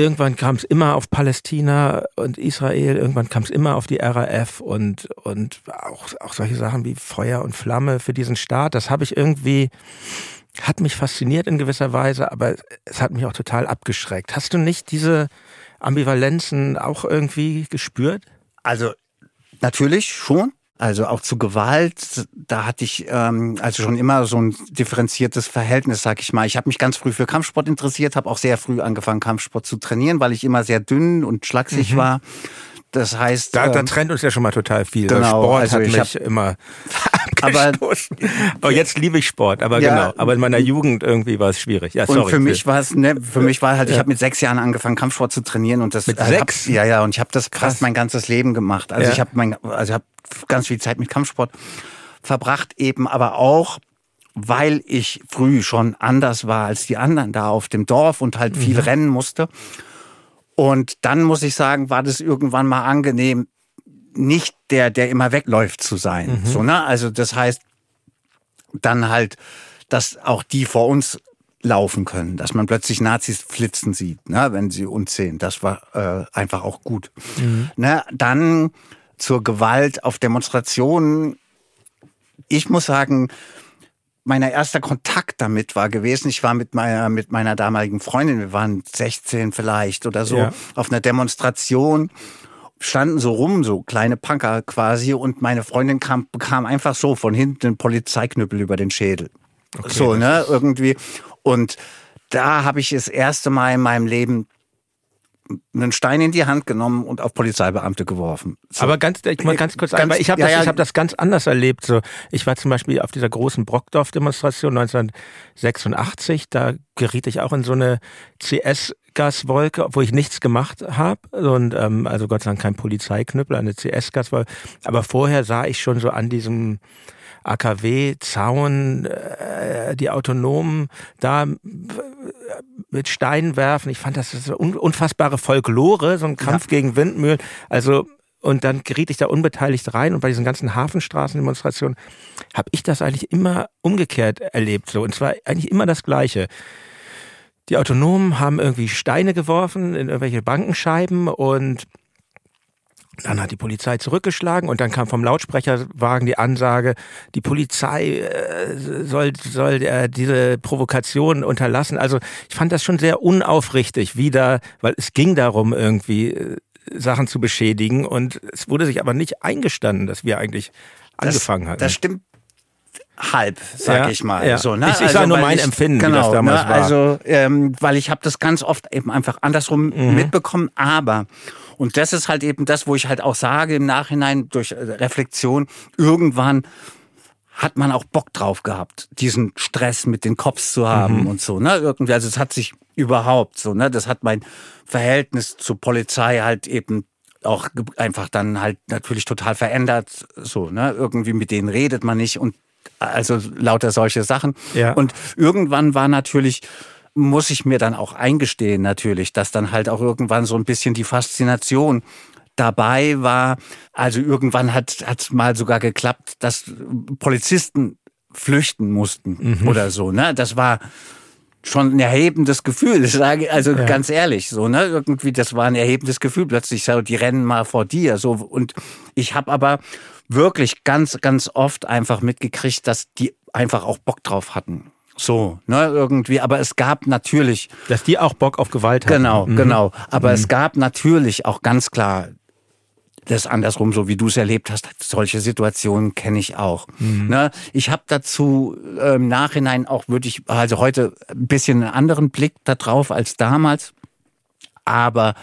irgendwann kam es immer auf Palästina und Israel, irgendwann kam es immer auf die RAF und, und auch, auch solche Sachen wie Feuer und Flamme für diesen Staat. Das habe ich irgendwie, hat mich fasziniert in gewisser Weise, aber es hat mich auch total abgeschreckt. Hast du nicht diese Ambivalenzen auch irgendwie gespürt? Also natürlich schon. Also auch zu Gewalt, da hatte ich ähm, also schon immer so ein differenziertes Verhältnis, sag ich mal. Ich habe mich ganz früh für Kampfsport interessiert, habe auch sehr früh angefangen, Kampfsport zu trainieren, weil ich immer sehr dünn und schlaksig mhm. war. Das heißt, da, da ähm, trennt uns ja schon mal total viel. Genau, Sport also hat mich hab, immer aber, aber *laughs* jetzt liebe ich Sport, aber ja, genau. Aber in meiner Jugend irgendwie war es schwierig. Ja, sorry. Und für mich war es, ne, für mich war halt, ich habe mit sechs Jahren angefangen, Kampfsport zu trainieren und das. Mit sechs? Hab, ja, ja. Und ich habe das fast mein ganzes Leben gemacht. Also ja. ich habe mein, also ich habe ganz viel Zeit mit Kampfsport verbracht, eben aber auch weil ich früh schon anders war als die anderen da auf dem Dorf und halt viel mhm. rennen musste. Und dann muss ich sagen, war das irgendwann mal angenehm, nicht der, der immer wegläuft zu sein. Mhm. So, ne? Also das heißt, dann halt, dass auch die vor uns laufen können, dass man plötzlich Nazis flitzen sieht, ne, wenn sie uns sehen. Das war äh, einfach auch gut. Mhm. Ne, dann zur Gewalt auf Demonstrationen. Ich muss sagen, mein erster Kontakt damit war gewesen, ich war mit meiner, mit meiner damaligen Freundin, wir waren 16 vielleicht oder so, ja. auf einer Demonstration, standen so rum, so kleine Punker quasi, und meine Freundin kam, bekam einfach so von hinten einen Polizeiknüppel über den Schädel. Okay, so, ne, irgendwie. Und da habe ich das erste Mal in meinem Leben einen Stein in die Hand genommen und auf Polizeibeamte geworfen. So. Aber ganz, ich mal ganz kurz, ganz, ein, ich habe das, ja, ja. hab das ganz anders erlebt. So, ich war zum Beispiel auf dieser großen Brockdorf-Demonstration 1986. Da geriet ich auch in so eine CS-Gaswolke, obwohl ich nichts gemacht habe. Und ähm, also Gott sei Dank kein Polizeiknüppel, eine CS-Gaswolke. Aber vorher sah ich schon so an diesem AKW, Zaun, äh, die Autonomen da mit Steinen werfen. Ich fand das so unfassbare Folklore, so ein Kampf ja. gegen Windmühlen. Also und dann geriet ich da unbeteiligt rein und bei diesen ganzen Hafenstraßendemonstrationen habe ich das eigentlich immer umgekehrt erlebt. So und zwar eigentlich immer das Gleiche. Die Autonomen haben irgendwie Steine geworfen in irgendwelche Bankenscheiben und dann hat die Polizei zurückgeschlagen und dann kam vom Lautsprecherwagen die Ansage, die Polizei äh, soll, soll äh, diese Provokation unterlassen. Also ich fand das schon sehr unaufrichtig wieder, weil es ging darum, irgendwie äh, Sachen zu beschädigen und es wurde sich aber nicht eingestanden, dass wir eigentlich angefangen das, hatten. Das stimmt halb, sag ja, ich mal. Ja. So, ne? Ich, ich also, sage nur mein ich, Empfinden, genau, wie das damals ne? war. Also, ähm, weil ich habe das ganz oft eben einfach andersrum mhm. mitbekommen, aber und das ist halt eben das, wo ich halt auch sage im Nachhinein durch äh, Reflexion, irgendwann hat man auch Bock drauf gehabt, diesen Stress mit den Cops zu haben mhm. und so, ne? Irgendwie, also es hat sich überhaupt so, ne? Das hat mein Verhältnis zur Polizei halt eben auch einfach dann halt natürlich total verändert, so, ne? Irgendwie mit denen redet man nicht und also lauter solche Sachen. Ja. Und irgendwann war natürlich muss ich mir dann auch eingestehen natürlich, dass dann halt auch irgendwann so ein bisschen die Faszination dabei war. Also irgendwann hat es mal sogar geklappt, dass Polizisten flüchten mussten mhm. oder so. Ne? Das war schon ein erhebendes Gefühl. *laughs* Sage also ja. ganz ehrlich, so ne, irgendwie das war ein erhebendes Gefühl. Plötzlich so, die rennen mal vor dir, so und ich habe aber wirklich ganz ganz oft einfach mitgekriegt, dass die einfach auch Bock drauf hatten. So, ne, irgendwie. Aber es gab natürlich. Dass die auch Bock auf Gewalt haben. Genau, mhm. genau. Aber mhm. es gab natürlich auch ganz klar das andersrum, so wie du es erlebt hast. Solche Situationen kenne ich auch. Mhm. Ne? Ich habe dazu äh, im Nachhinein auch wirklich, also heute ein bisschen einen anderen Blick darauf als damals. Aber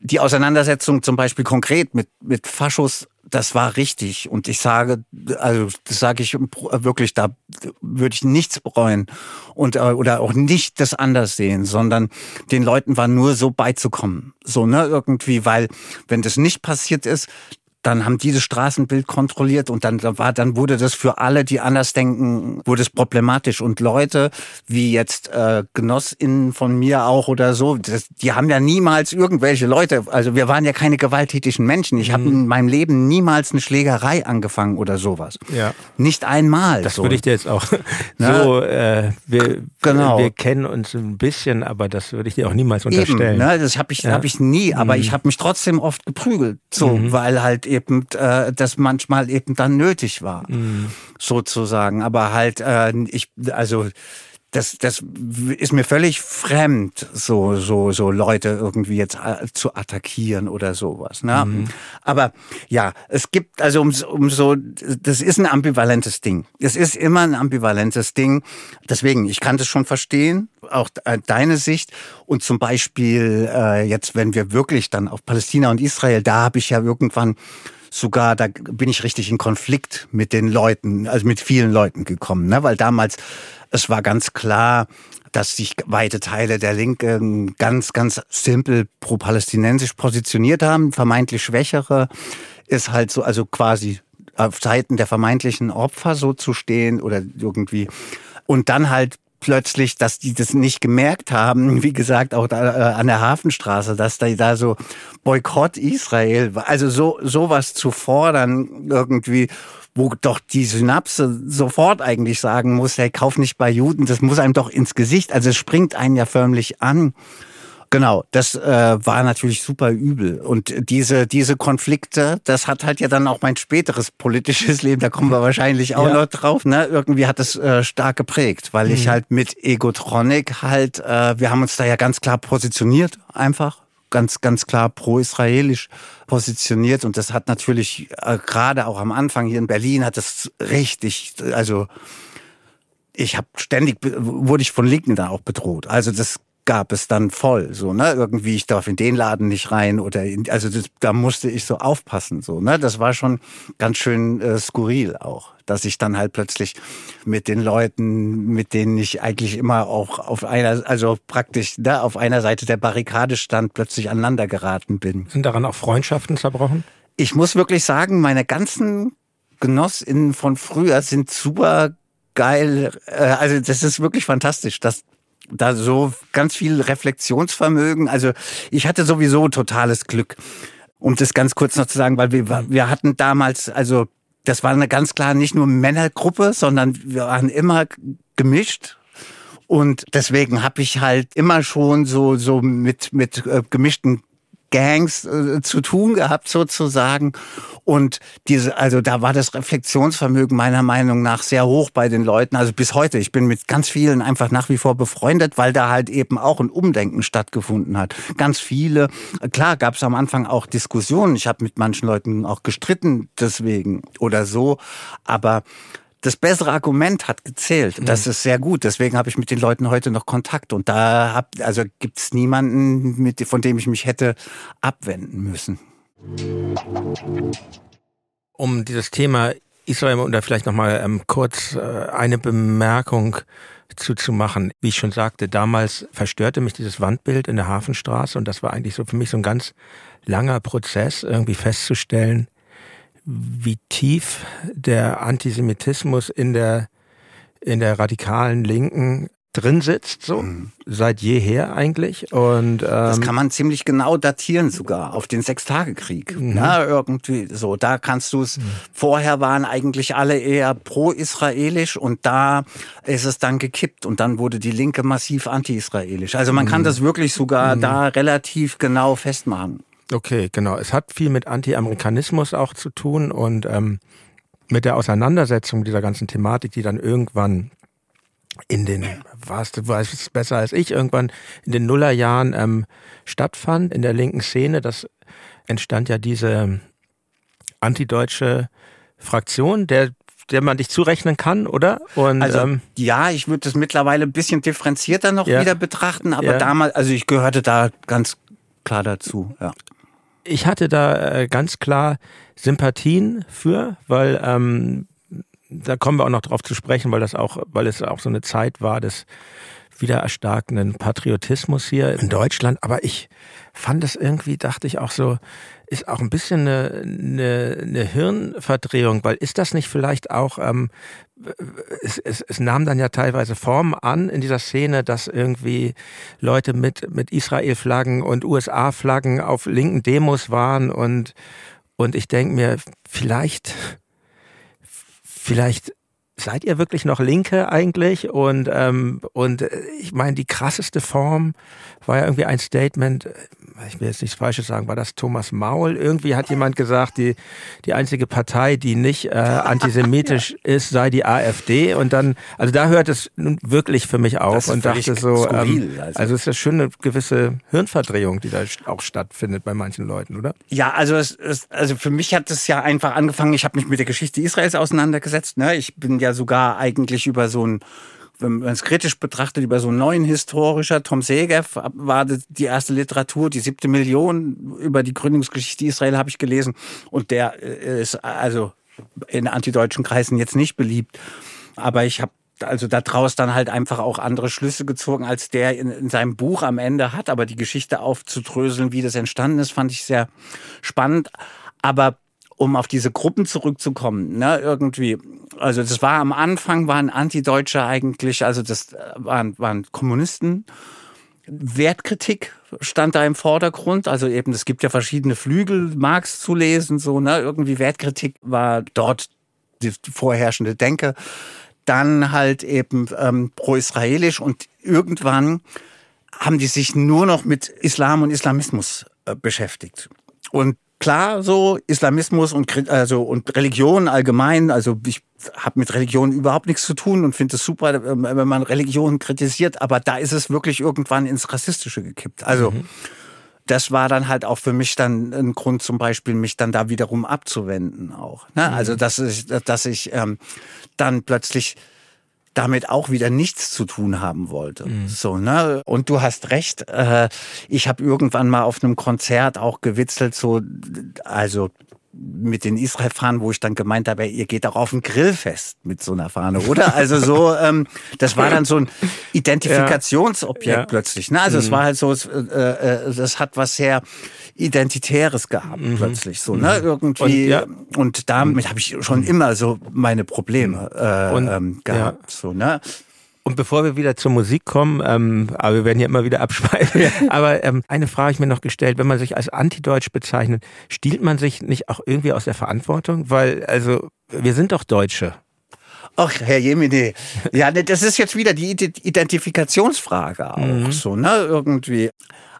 die Auseinandersetzung zum Beispiel konkret mit, mit Faschos das war richtig. Und ich sage, also das sage ich wirklich, da würde ich nichts bereuen und äh, oder auch nicht das anders sehen, sondern den Leuten war nur so beizukommen. So, ne, irgendwie, weil wenn das nicht passiert ist, dann haben die das Straßenbild kontrolliert und dann war, dann wurde das für alle, die anders denken, wurde es problematisch. Und Leute, wie jetzt äh, GenossInnen von mir auch oder so, das, die haben ja niemals irgendwelche Leute, also wir waren ja keine gewalttätigen Menschen. Ich mhm. habe in meinem Leben niemals eine Schlägerei angefangen oder sowas. Ja. Nicht einmal. Das so. würde ich dir jetzt auch *laughs* so, äh, wir, genau. wir kennen uns ein bisschen, aber das würde ich dir auch niemals unterstellen. Eben, ne? Das habe ich, ja. hab ich nie, aber mhm. ich habe mich trotzdem oft geprügelt, so, mhm. weil halt eben äh, das manchmal eben dann nötig war, mhm. sozusagen. Aber halt, äh, ich, also das, das ist mir völlig fremd, so, so, so Leute irgendwie jetzt äh, zu attackieren oder sowas. Ne? Mhm. Aber ja, es gibt, also um, um so, das ist ein ambivalentes Ding. Es ist immer ein ambivalentes Ding. Deswegen, ich kann das schon verstehen, auch äh, deine Sicht. Und zum Beispiel äh, jetzt, wenn wir wirklich dann auf Palästina und Israel, da habe ich ja irgendwann sogar, da bin ich richtig in Konflikt mit den Leuten, also mit vielen Leuten gekommen, ne? weil damals es war ganz klar, dass sich weite Teile der Linken ganz, ganz simpel pro-palästinensisch positioniert haben. Vermeintlich Schwächere ist halt so, also quasi auf Seiten der vermeintlichen Opfer so zu stehen oder irgendwie. Und dann halt plötzlich, dass die das nicht gemerkt haben, wie gesagt, auch da, äh, an der Hafenstraße, dass da, da so Boykott Israel, also so sowas zu fordern irgendwie wo doch die Synapse sofort eigentlich sagen muss, hey, kauf nicht bei Juden, das muss einem doch ins Gesicht, also es springt einen ja förmlich an. Genau, das äh, war natürlich super übel. Und diese, diese Konflikte, das hat halt ja dann auch mein späteres politisches Leben, da kommen wir *laughs* wahrscheinlich auch ja. noch drauf, ne? Irgendwie hat es äh, stark geprägt, weil mhm. ich halt mit Egotronic halt, äh, wir haben uns da ja ganz klar positioniert, einfach ganz, ganz klar pro-israelisch positioniert. Und das hat natürlich äh, gerade auch am Anfang hier in Berlin hat das richtig, also ich habe ständig, wurde ich von Linken da auch bedroht. Also das gab es dann voll, so, ne, irgendwie, ich darf in den Laden nicht rein oder, in, also das, da musste ich so aufpassen, so, ne, das war schon ganz schön äh, skurril auch, dass ich dann halt plötzlich mit den Leuten, mit denen ich eigentlich immer auch auf einer, also praktisch, ne, auf einer Seite der Barrikade stand, plötzlich aneinander geraten bin. Sind daran auch Freundschaften zerbrochen? Ich muss wirklich sagen, meine ganzen GenossInnen von früher sind super geil. Äh, also das ist wirklich fantastisch, dass da so ganz viel Reflexionsvermögen. Also ich hatte sowieso totales Glück. Um das ganz kurz noch zu sagen, weil wir, wir hatten damals, also das war eine ganz klar nicht nur Männergruppe, sondern wir waren immer gemischt. Und deswegen habe ich halt immer schon so so mit mit äh, gemischten Gangs äh, zu tun gehabt sozusagen. Und diese, also da war das Reflexionsvermögen meiner Meinung nach sehr hoch bei den Leuten. Also bis heute. Ich bin mit ganz vielen einfach nach wie vor befreundet, weil da halt eben auch ein Umdenken stattgefunden hat. Ganz viele. Klar gab es am Anfang auch Diskussionen. Ich habe mit manchen Leuten auch gestritten deswegen oder so. Aber das bessere Argument hat gezählt. Das mhm. ist sehr gut. Deswegen habe ich mit den Leuten heute noch Kontakt. Und da hab, also gibt es niemanden, mit, von dem ich mich hätte abwenden müssen. Um dieses Thema Israel und da vielleicht nochmal ähm, kurz äh, eine Bemerkung zuzumachen. Wie ich schon sagte, damals verstörte mich dieses Wandbild in der Hafenstraße und das war eigentlich so für mich so ein ganz langer Prozess, irgendwie festzustellen, wie tief der Antisemitismus in der, in der radikalen Linken drin sitzt, so mhm. seit jeher eigentlich. Und ähm, das kann man ziemlich genau datieren sogar auf den Sechstagekrieg. Mhm. Na, irgendwie so. Da kannst du es. Mhm. Vorher waren eigentlich alle eher pro-israelisch und da ist es dann gekippt und dann wurde die Linke massiv anti-israelisch. Also man kann mhm. das wirklich sogar mhm. da relativ genau festmachen. Okay, genau. Es hat viel mit Anti-Amerikanismus auch zu tun und ähm, mit der Auseinandersetzung dieser ganzen Thematik, die dann irgendwann in den, was, du weißt es besser als ich, irgendwann in den Nullerjahren ähm, stattfand in der linken Szene. Das entstand ja diese antideutsche Fraktion, der der man dich zurechnen kann, oder? Und, also ähm, ja, ich würde das mittlerweile ein bisschen differenzierter noch ja, wieder betrachten, aber ja. damals, also ich gehörte da ganz klar dazu, ja ich hatte da äh, ganz klar Sympathien für, weil ähm, da kommen wir auch noch drauf zu sprechen, weil das auch, weil es auch so eine Zeit war des wieder erstarkenden Patriotismus hier in Deutschland. Aber ich fand es irgendwie, dachte ich auch so, ist auch ein bisschen eine, eine, eine Hirnverdrehung, weil ist das nicht vielleicht auch, ähm, es, es, es nahm dann ja teilweise Form an in dieser Szene, dass irgendwie Leute mit, mit Israel-Flaggen und USA-Flaggen auf linken Demos waren und, und ich denke mir, vielleicht, vielleicht seid ihr wirklich noch Linke eigentlich? Und, ähm, und äh, ich meine, die krasseste Form war ja irgendwie ein Statement, ich will jetzt nichts Falsches sagen, war das Thomas Maul? Irgendwie hat jemand gesagt, die, die einzige Partei, die nicht äh, antisemitisch *laughs* ist, sei die AfD. Und dann, also da hört es nun wirklich für mich auf und dachte so, skurril, ähm, also. also es ist schon eine gewisse Hirnverdrehung, die da auch stattfindet bei manchen Leuten, oder? Ja, also es, es also für mich hat es ja einfach angefangen, ich habe mich mit der Geschichte Israels auseinandergesetzt. Ne? Ich bin ja sogar eigentlich über so ein wenn man es kritisch betrachtet, über so einen neuen Historischer, Tom Segev, war die erste Literatur, die siebte Million über die Gründungsgeschichte Israel habe ich gelesen. Und der äh, ist also in antideutschen Kreisen jetzt nicht beliebt. Aber ich habe also daraus dann halt einfach auch andere Schlüsse gezogen, als der in, in, seinem Buch am Ende hat. Aber die Geschichte aufzudröseln, wie das entstanden ist, fand ich sehr spannend. Aber um auf diese Gruppen zurückzukommen, ne, irgendwie, also das war am Anfang, waren Antideutsche eigentlich, also das waren, waren Kommunisten. Wertkritik stand da im Vordergrund. Also eben, es gibt ja verschiedene Flügel, Marx zu lesen, so, ne, irgendwie Wertkritik war dort die vorherrschende Denke. Dann halt eben ähm, pro-israelisch und irgendwann haben die sich nur noch mit Islam und Islamismus äh, beschäftigt. Und klar so Islamismus und also und Religion allgemein, also ich habe mit Religion überhaupt nichts zu tun und finde es super, ähm, wenn man Religion kritisiert, aber da ist es wirklich irgendwann ins Rassistische gekippt. Also mhm. das war dann halt auch für mich dann ein Grund zum Beispiel, mich dann da wiederum abzuwenden auch. Ne? Mhm. Also dass ich, dass ich ähm, dann plötzlich damit auch wieder nichts zu tun haben wollte. Mhm. So, ne? Und du hast recht, äh, ich habe irgendwann mal auf einem Konzert auch gewitzelt, so, also mit den Israel-Fahnen, wo ich dann gemeint habe, ihr geht auch auf ein Grillfest mit so einer Fahne, oder? Also so, *laughs* ähm, das war dann so ein Identifikationsobjekt ja. plötzlich. Ne? Also mhm. es war halt so, es, äh, äh, das hat was sehr Identitäres gehabt mhm. plötzlich, so ne? Mhm. Irgendwie. Und, ja. und damit habe ich schon immer so meine Probleme äh, und, ähm, gehabt, so ne? Und bevor wir wieder zur Musik kommen, ähm, aber wir werden ja immer wieder abschweifen, ja. *laughs* aber ähm, eine Frage ich mir noch gestellt, wenn man sich als Antideutsch bezeichnet, stiehlt man sich nicht auch irgendwie aus der Verantwortung? Weil, also, wir sind doch Deutsche. Ach, Herr Jemine. Ja, ne, das ist jetzt wieder die Identifikationsfrage auch mhm. so, ne? Irgendwie.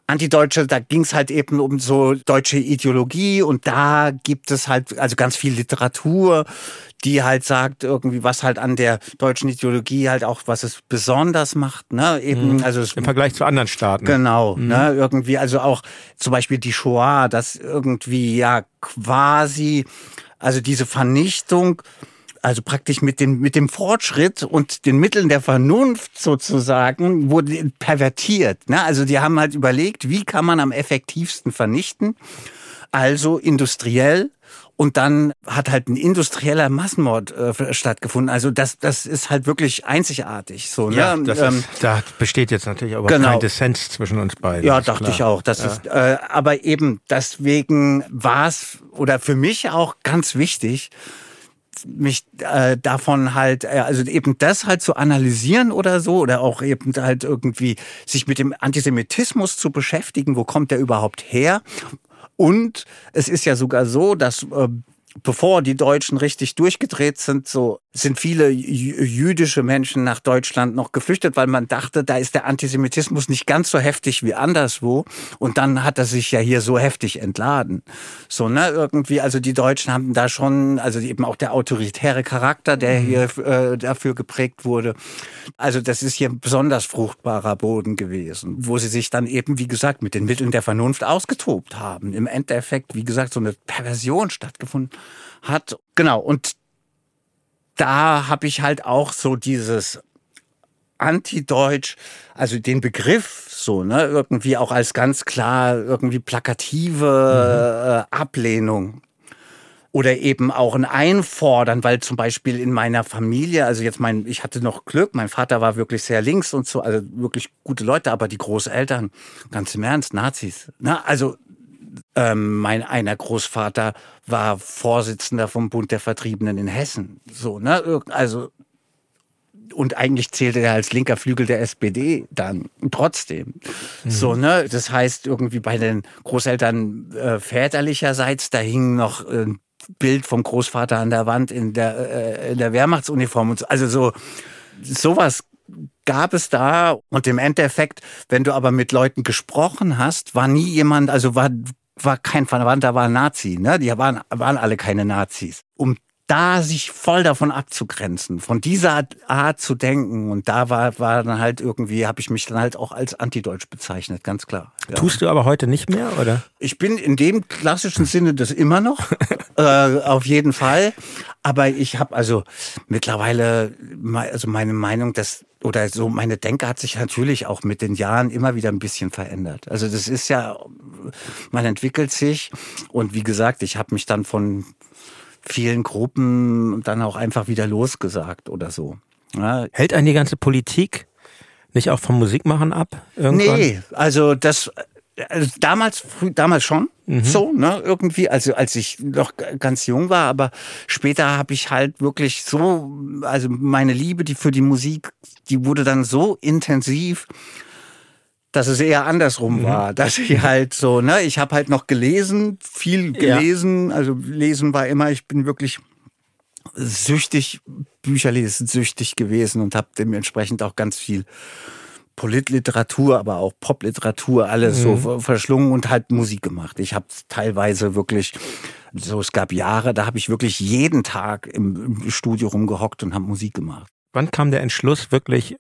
Antideutsche, da ging es halt eben um so deutsche Ideologie und da gibt es halt also ganz viel Literatur, die halt sagt irgendwie, was halt an der deutschen Ideologie halt auch, was es besonders macht, ne? Eben, mhm. also es, im Vergleich zu anderen Staaten. Genau, mhm. ne? Irgendwie, also auch zum Beispiel die Shoah, das irgendwie ja quasi, also diese Vernichtung also praktisch mit dem, mit dem Fortschritt und den Mitteln der Vernunft sozusagen, wurde pervertiert. Ne? Also die haben halt überlegt, wie kann man am effektivsten vernichten? Also industriell, und dann hat halt ein industrieller Massenmord äh, stattgefunden. Also das, das ist halt wirklich einzigartig. So, ne? Ja, das ähm, ist, da besteht jetzt natürlich aber genau. kein Dissens zwischen uns beiden. Ja, dachte klar. ich auch. Das ja. ist, äh, aber eben deswegen war es oder für mich auch ganz wichtig, mich äh, davon halt, äh, also eben das halt zu analysieren oder so, oder auch eben halt irgendwie sich mit dem Antisemitismus zu beschäftigen, wo kommt der überhaupt her? Und es ist ja sogar so, dass äh, bevor die Deutschen richtig durchgedreht sind, so sind viele jüdische Menschen nach Deutschland noch geflüchtet, weil man dachte, da ist der Antisemitismus nicht ganz so heftig wie anderswo. Und dann hat er sich ja hier so heftig entladen. So, ne, irgendwie, also die Deutschen haben da schon, also eben auch der autoritäre Charakter, der mhm. hier äh, dafür geprägt wurde. Also das ist hier ein besonders fruchtbarer Boden gewesen, wo sie sich dann eben, wie gesagt, mit den Mitteln der Vernunft ausgetobt haben. Im Endeffekt, wie gesagt, so eine Perversion stattgefunden hat. Genau, und da habe ich halt auch so dieses Anti-Deutsch, also den Begriff so, ne, irgendwie auch als ganz klar irgendwie plakative mhm. äh, Ablehnung oder eben auch ein Einfordern, weil zum Beispiel in meiner Familie, also jetzt mein, ich hatte noch Glück, mein Vater war wirklich sehr links und so, also wirklich gute Leute, aber die Großeltern, ganz im Ernst, Nazis. Ne? Also ähm, mein einer Großvater war Vorsitzender vom Bund der Vertriebenen in Hessen. So, ne? Also und eigentlich zählte er als linker Flügel der SPD dann trotzdem. Mhm. So, ne? Das heißt, irgendwie bei den Großeltern äh, väterlicherseits, da hingen noch äh, Bild vom Großvater an der Wand in der, äh, in der Wehrmachtsuniform und so. Also so, sowas gab es da. Und im Endeffekt, wenn du aber mit Leuten gesprochen hast, war nie jemand, also war, war kein Verwandter, war ein Nazi. Ne? Die waren, waren alle keine Nazis. Um da sich voll davon abzugrenzen, von dieser Art zu denken. Und da war, war dann halt irgendwie, habe ich mich dann halt auch als Antideutsch bezeichnet, ganz klar. Ja. Tust du aber heute nicht mehr, oder? Ich bin in dem klassischen Sinne das immer noch, *laughs* äh, auf jeden Fall. Aber ich habe also mittlerweile, also meine Meinung, dass oder so meine Denke hat sich natürlich auch mit den Jahren immer wieder ein bisschen verändert. Also das ist ja, man entwickelt sich und wie gesagt, ich habe mich dann von vielen Gruppen dann auch einfach wieder losgesagt oder so. Ja. Hält einen die ganze Politik nicht auch vom Musikmachen ab? Irgendwann? Nee, also das also damals, damals schon mhm. so, ne, irgendwie, also als ich noch ganz jung war, aber später habe ich halt wirklich so, also meine Liebe, die für die Musik, die wurde dann so intensiv, dass es eher andersrum mhm. war, dass ich halt so, ne, ich habe halt noch gelesen, viel gelesen, ja. also lesen war immer, ich bin wirklich süchtig, Bücher lesen, süchtig gewesen und habe dementsprechend auch ganz viel Politliteratur, aber auch Popliteratur, alles mhm. so verschlungen und halt Musik gemacht. Ich habe teilweise wirklich, so es gab Jahre, da habe ich wirklich jeden Tag im, im Studio rumgehockt und habe Musik gemacht. Wann kam der Entschluss wirklich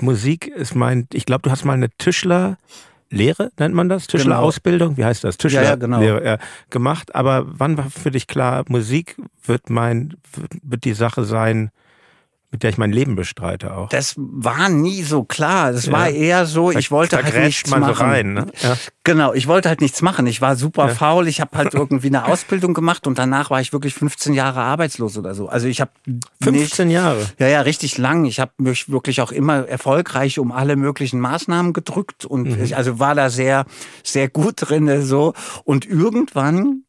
Musik ist mein, ich glaube, du hast mal eine Tischlerlehre, nennt man das? Tischlerausbildung? Wie heißt das? Tischlerlehre ja, ja, genau. äh, gemacht. Aber wann war für dich klar, Musik wird mein, wird die Sache sein, mit der ich mein Leben bestreite auch. Das war nie so klar. Das ja. war eher so, ich wollte da halt nichts man machen. So rein, ne? ja. Genau, ich wollte halt nichts machen. Ich war super ja. faul. Ich habe halt *laughs* irgendwie eine Ausbildung gemacht und danach war ich wirklich 15 Jahre arbeitslos oder so. Also ich habe 15 nicht, Jahre. Ja, ja, richtig lang. Ich habe mich wirklich auch immer erfolgreich um alle möglichen Maßnahmen gedrückt und mhm. ich also war da sehr sehr gut drin so und irgendwann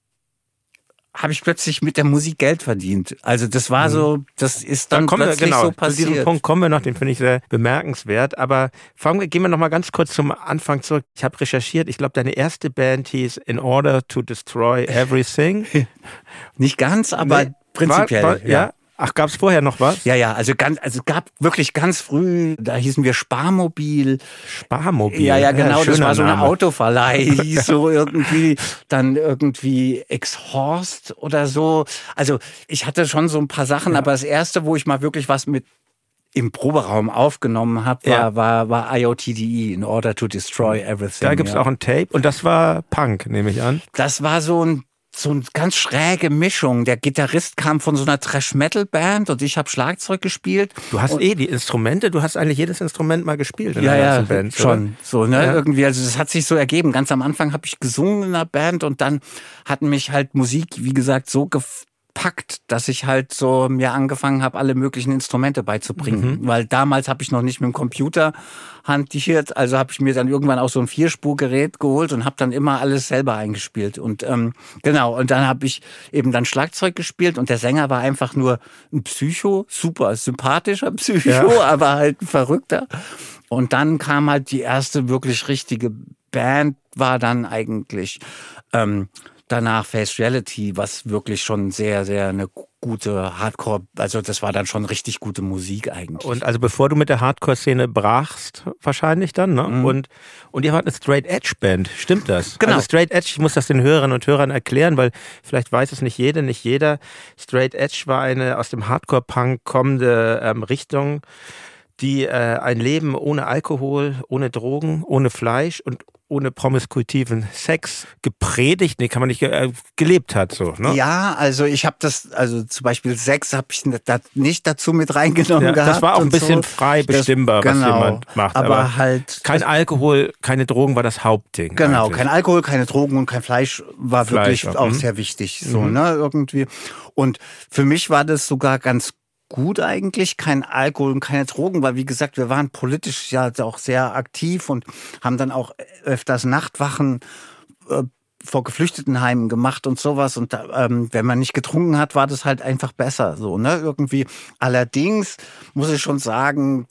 habe ich plötzlich mit der Musik Geld verdient. Also das war mhm. so, das ist dann, dann kommen plötzlich wir, genau, so passiert. Zu diesem Punkt kommen wir noch, den finde ich sehr bemerkenswert. Aber fangen wir, gehen wir noch mal ganz kurz zum Anfang zurück. Ich habe recherchiert, ich glaube, deine erste Band hieß In Order to Destroy Everything. *laughs* Nicht ganz, aber nee, prinzipiell. War, war, ja. ja. Ach, gab es vorher noch was? Ja, ja, also ganz, also gab wirklich ganz früh, da hießen wir Sparmobil. Sparmobil. Ja, ja, genau, ja, das war so eine Autoverleih, *laughs* so irgendwie, dann irgendwie Exhorst oder so. Also ich hatte schon so ein paar Sachen, ja. aber das erste, wo ich mal wirklich was mit im Proberaum aufgenommen habe, war, ja. war, war IOTDE, in order to destroy everything. Da gibt's ja. auch ein Tape und das war Punk, nehme ich an. Das war so ein so eine ganz schräge Mischung. Der Gitarrist kam von so einer Trash-Metal-Band und ich habe Schlagzeug gespielt. Du hast eh die Instrumente, du hast eigentlich jedes Instrument mal gespielt in ja, der ja, Band. Schon, oder? so, ne? Ja. Irgendwie, also das hat sich so ergeben. Ganz am Anfang habe ich gesungen in einer Band und dann hat mich halt Musik, wie gesagt, so gepackt, dass ich halt so mir angefangen habe, alle möglichen Instrumente beizubringen. Mhm. Weil damals habe ich noch nicht mit dem Computer hantiert, also habe ich mir dann irgendwann auch so ein Vierspurgerät geholt und habe dann immer alles selber eingespielt. Und ähm, genau, und dann habe ich eben dann Schlagzeug gespielt und der Sänger war einfach nur ein Psycho, super sympathischer Psycho, ja. *laughs* aber halt ein Verrückter. Und dann kam halt die erste wirklich richtige Band, war dann eigentlich ähm, danach Face Reality, was wirklich schon sehr, sehr eine gute Hardcore, also das war dann schon richtig gute Musik eigentlich. Und also bevor du mit der Hardcore-Szene brachst, wahrscheinlich dann, ne? Mhm. Und, und ihr wart eine Straight Edge Band, stimmt das? Genau. Also Straight Edge, ich muss das den Hörerinnen und Hörern erklären, weil vielleicht weiß es nicht jede, nicht jeder. Straight Edge war eine aus dem Hardcore-Punk kommende ähm, Richtung, die äh, ein Leben ohne Alkohol, ohne Drogen, ohne Fleisch und ohne promiskuitiven Sex gepredigt, nee, kann man nicht, äh, gelebt hat so. Ne? Ja, also ich habe das, also zum Beispiel Sex habe ich nicht dazu mit reingenommen ja, gehabt. Das war auch ein bisschen so. frei bestimmbar, das, genau, was jemand macht. Aber, aber halt kein Alkohol, keine Drogen war das Hauptding. Genau, eigentlich. kein Alkohol, keine Drogen und kein Fleisch war Fleisch, wirklich auch mh. sehr wichtig, so mhm. ne irgendwie. Und für mich war das sogar ganz gut eigentlich, kein Alkohol und keine Drogen, weil wie gesagt, wir waren politisch ja auch sehr aktiv und haben dann auch öfters Nachtwachen äh, vor Geflüchtetenheimen gemacht und sowas. Und ähm, wenn man nicht getrunken hat, war das halt einfach besser. So, ne? Irgendwie. Allerdings muss ich schon sagen,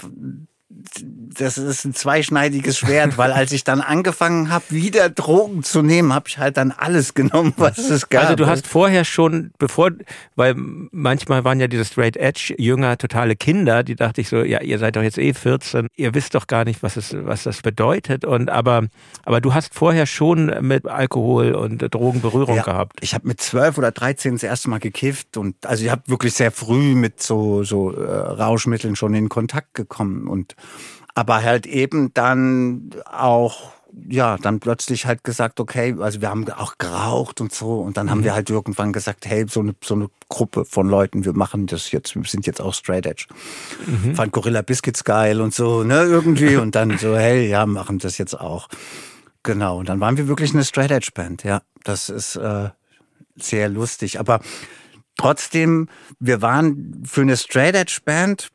das ist ein zweischneidiges Schwert, weil als ich dann angefangen habe, wieder Drogen zu nehmen, habe ich halt dann alles genommen, was es gab. Also du hast vorher schon, bevor, weil manchmal waren ja diese Straight Edge Jünger totale Kinder, die dachte ich so, ja, ihr seid doch jetzt eh 14, ihr wisst doch gar nicht, was es, was das bedeutet. Und aber, aber du hast vorher schon mit Alkohol und Drogen Berührung ja, gehabt. Ich habe mit zwölf oder dreizehn das erste Mal gekifft und also ich habe wirklich sehr früh mit so so äh, Rauschmitteln schon in Kontakt gekommen und aber halt eben dann auch ja, dann plötzlich halt gesagt, okay, also wir haben auch geraucht und so und dann mhm. haben wir halt irgendwann gesagt, hey, so eine, so eine Gruppe von Leuten, wir machen das jetzt, wir sind jetzt auch Straight Edge. Mhm. Fand Gorilla Biscuits geil und so, ne, irgendwie und dann so, hey, ja, machen das jetzt auch. Genau, und dann waren wir wirklich eine Straight Edge Band, ja, das ist äh, sehr lustig, aber trotzdem, wir waren für eine Straight Edge Band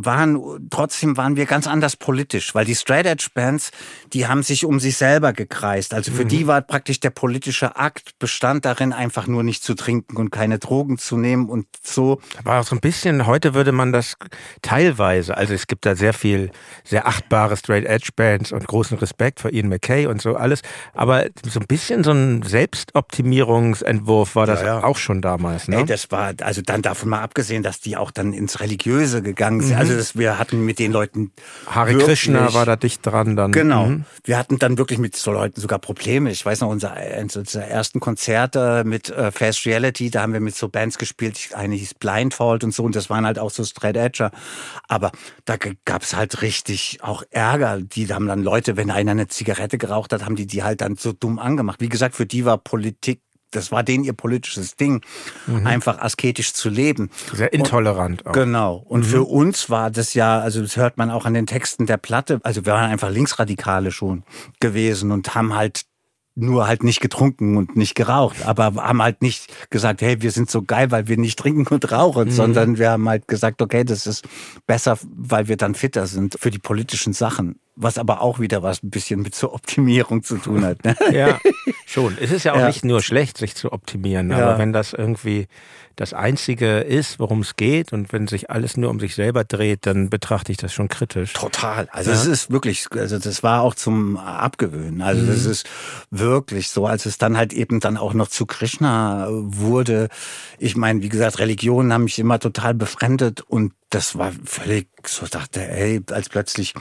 waren, trotzdem waren wir ganz anders politisch, weil die Straight Edge Bands, die haben sich um sich selber gekreist. Also für mhm. die war praktisch der politische Akt bestand darin, einfach nur nicht zu trinken und keine Drogen zu nehmen und so. War auch so ein bisschen, heute würde man das teilweise, also es gibt da sehr viel, sehr achtbare Straight Edge Bands und großen Respekt vor Ian McKay und so alles. Aber so ein bisschen so ein Selbstoptimierungsentwurf war das ja, ja. auch schon damals, ne? Ey, das war, also dann davon mal abgesehen, dass die auch dann ins Religiöse gegangen sind. Mhm. Also das, wir hatten mit den Leuten. Hare wirklich, Krishna war da dicht dran dann. Genau. Mhm. Wir hatten dann wirklich mit so Leuten sogar Probleme. Ich weiß noch, unser, unser ersten Konzerte mit äh, Fast Reality, da haben wir mit so Bands gespielt. Eine hieß Blindfold und so. Und das waren halt auch so Straight Edger. Aber da gab es halt richtig auch Ärger. Die haben dann Leute, wenn einer eine Zigarette geraucht hat, haben die die halt dann so dumm angemacht. Wie gesagt, für die war Politik das war denen ihr politisches Ding, mhm. einfach asketisch zu leben. Sehr intolerant. Und, auch. Genau. Und mhm. für uns war das ja, also das hört man auch an den Texten der Platte, also wir waren einfach Linksradikale schon gewesen und haben halt nur halt nicht getrunken und nicht geraucht, aber haben halt nicht gesagt, hey, wir sind so geil, weil wir nicht trinken und rauchen, mhm. sondern wir haben halt gesagt, okay, das ist besser, weil wir dann fitter sind für die politischen Sachen was aber auch wieder was ein bisschen mit zur Optimierung zu tun hat. Ne? Ja, *laughs* schon. Es ist ja auch ja. nicht nur schlecht, sich zu optimieren, ja. aber wenn das irgendwie das Einzige ist, worum es geht und wenn sich alles nur um sich selber dreht, dann betrachte ich das schon kritisch. Total. Also es ist wirklich, also das war auch zum Abgewöhnen. Also mhm. das ist wirklich so, als es dann halt eben dann auch noch zu Krishna wurde. Ich meine, wie gesagt, Religionen haben mich immer total befremdet und das war völlig so, dachte, ey, als plötzlich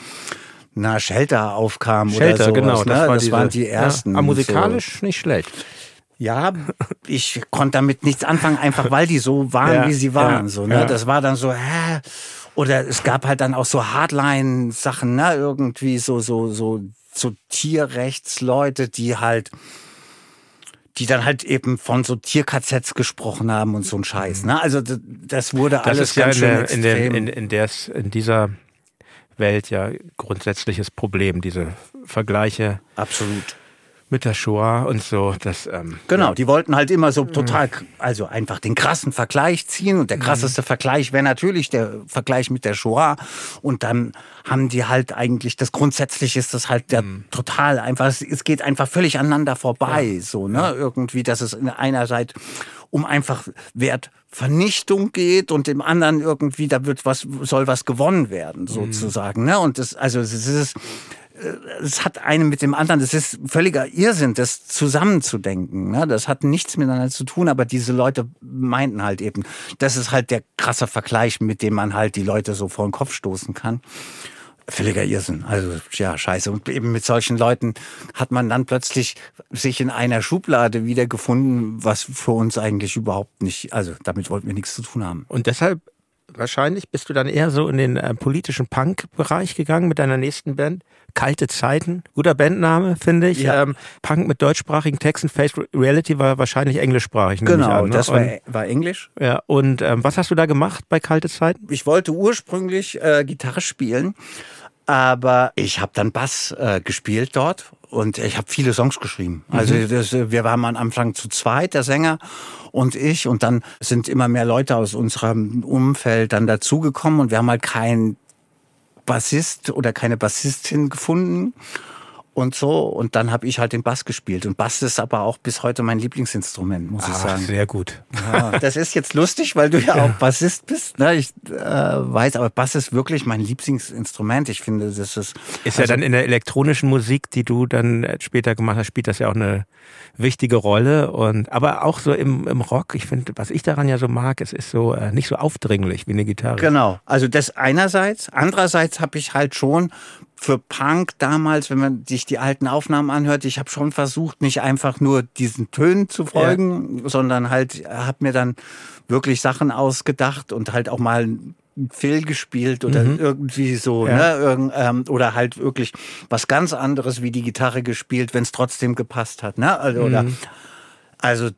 na, Shelter aufkam Shelter, oder sowas, genau. Ne? Das, war das diese, waren die ersten. Ja, musikalisch so. nicht schlecht. Ja, ich konnte damit nichts anfangen, einfach weil die so waren, ja, wie sie waren. Ja, so, ne? Ja. Das war dann so, hä? Oder es gab halt dann auch so Hardline-Sachen, ne? Irgendwie so, so, so, so Tierrechtsleute, die halt, die dann halt eben von so Tierkazets gesprochen haben und so ein Scheiß. Ne? Also das wurde das alles ganz ja in, der, in, der, in, in, der, in dieser Welt ja grundsätzliches Problem, diese Vergleiche. Absolut. Mit der Shoah und so. Das, ähm, genau, ja. die wollten halt immer so total, also einfach den krassen Vergleich ziehen. Und der krasseste mhm. Vergleich wäre natürlich der Vergleich mit der Shoah. Und dann haben die halt eigentlich, das grundsätzlich ist das halt der mhm. total einfach, es geht einfach völlig aneinander vorbei. Ja. So, ne? Irgendwie, dass es in einer Seite um einfach Wertvernichtung geht und im anderen irgendwie, da wird was, soll was gewonnen werden, mhm. sozusagen. Mhm. Ne? Und das, also es ist, äh, es hat einen mit dem anderen, das ist völliger Irrsinn, das zusammenzudenken. Ne? Das hat nichts miteinander zu tun, aber diese Leute meinten halt eben, das ist halt der krasse Vergleich, mit dem man halt die Leute so vor den Kopf stoßen kann völliger Irrsinn. Also ja, scheiße. Und eben mit solchen Leuten hat man dann plötzlich sich in einer Schublade wiedergefunden, was für uns eigentlich überhaupt nicht, also damit wollten wir nichts zu tun haben. Und deshalb wahrscheinlich bist du dann eher so in den äh, politischen Punk-Bereich gegangen mit deiner nächsten Band. Kalte Zeiten, guter Bandname, finde ich. Ja. Ähm, Punk mit deutschsprachigen Texten, Face Reality war wahrscheinlich englischsprachig. Genau, an, ne? das war, war Englisch. Ja, und ähm, was hast du da gemacht bei Kalte Zeiten? Ich wollte ursprünglich äh, Gitarre spielen aber ich habe dann Bass äh, gespielt dort und ich habe viele Songs geschrieben. Also mhm. das, wir waren am Anfang zu zweit, der Sänger und ich, und dann sind immer mehr Leute aus unserem Umfeld dann dazugekommen und wir haben halt keinen Bassist oder keine Bassistin gefunden. Und so. Und dann habe ich halt den Bass gespielt. Und Bass ist aber auch bis heute mein Lieblingsinstrument, muss ah, ich sagen. Sehr gut. Ja, das ist jetzt lustig, weil du ja auch Bassist bist. Ne? Ich äh, weiß, aber Bass ist wirklich mein Lieblingsinstrument. Ich finde, das ist. Ist also, ja dann in der elektronischen Musik, die du dann später gemacht hast, spielt das ja auch eine wichtige Rolle. Und aber auch so im, im Rock, ich finde, was ich daran ja so mag, es ist so äh, nicht so aufdringlich wie eine Gitarre. Genau. Also das einerseits. Andererseits habe ich halt schon für Punk damals, wenn man sich die alten Aufnahmen anhört, ich habe schon versucht, nicht einfach nur diesen Tönen zu folgen, ja. sondern halt habe mir dann wirklich Sachen ausgedacht und halt auch mal Phil gespielt oder mhm. irgendwie so, ja. ne? Irgend, ähm, oder halt wirklich was ganz anderes wie die Gitarre gespielt, wenn es trotzdem gepasst hat, ne? Also, mhm. oder, also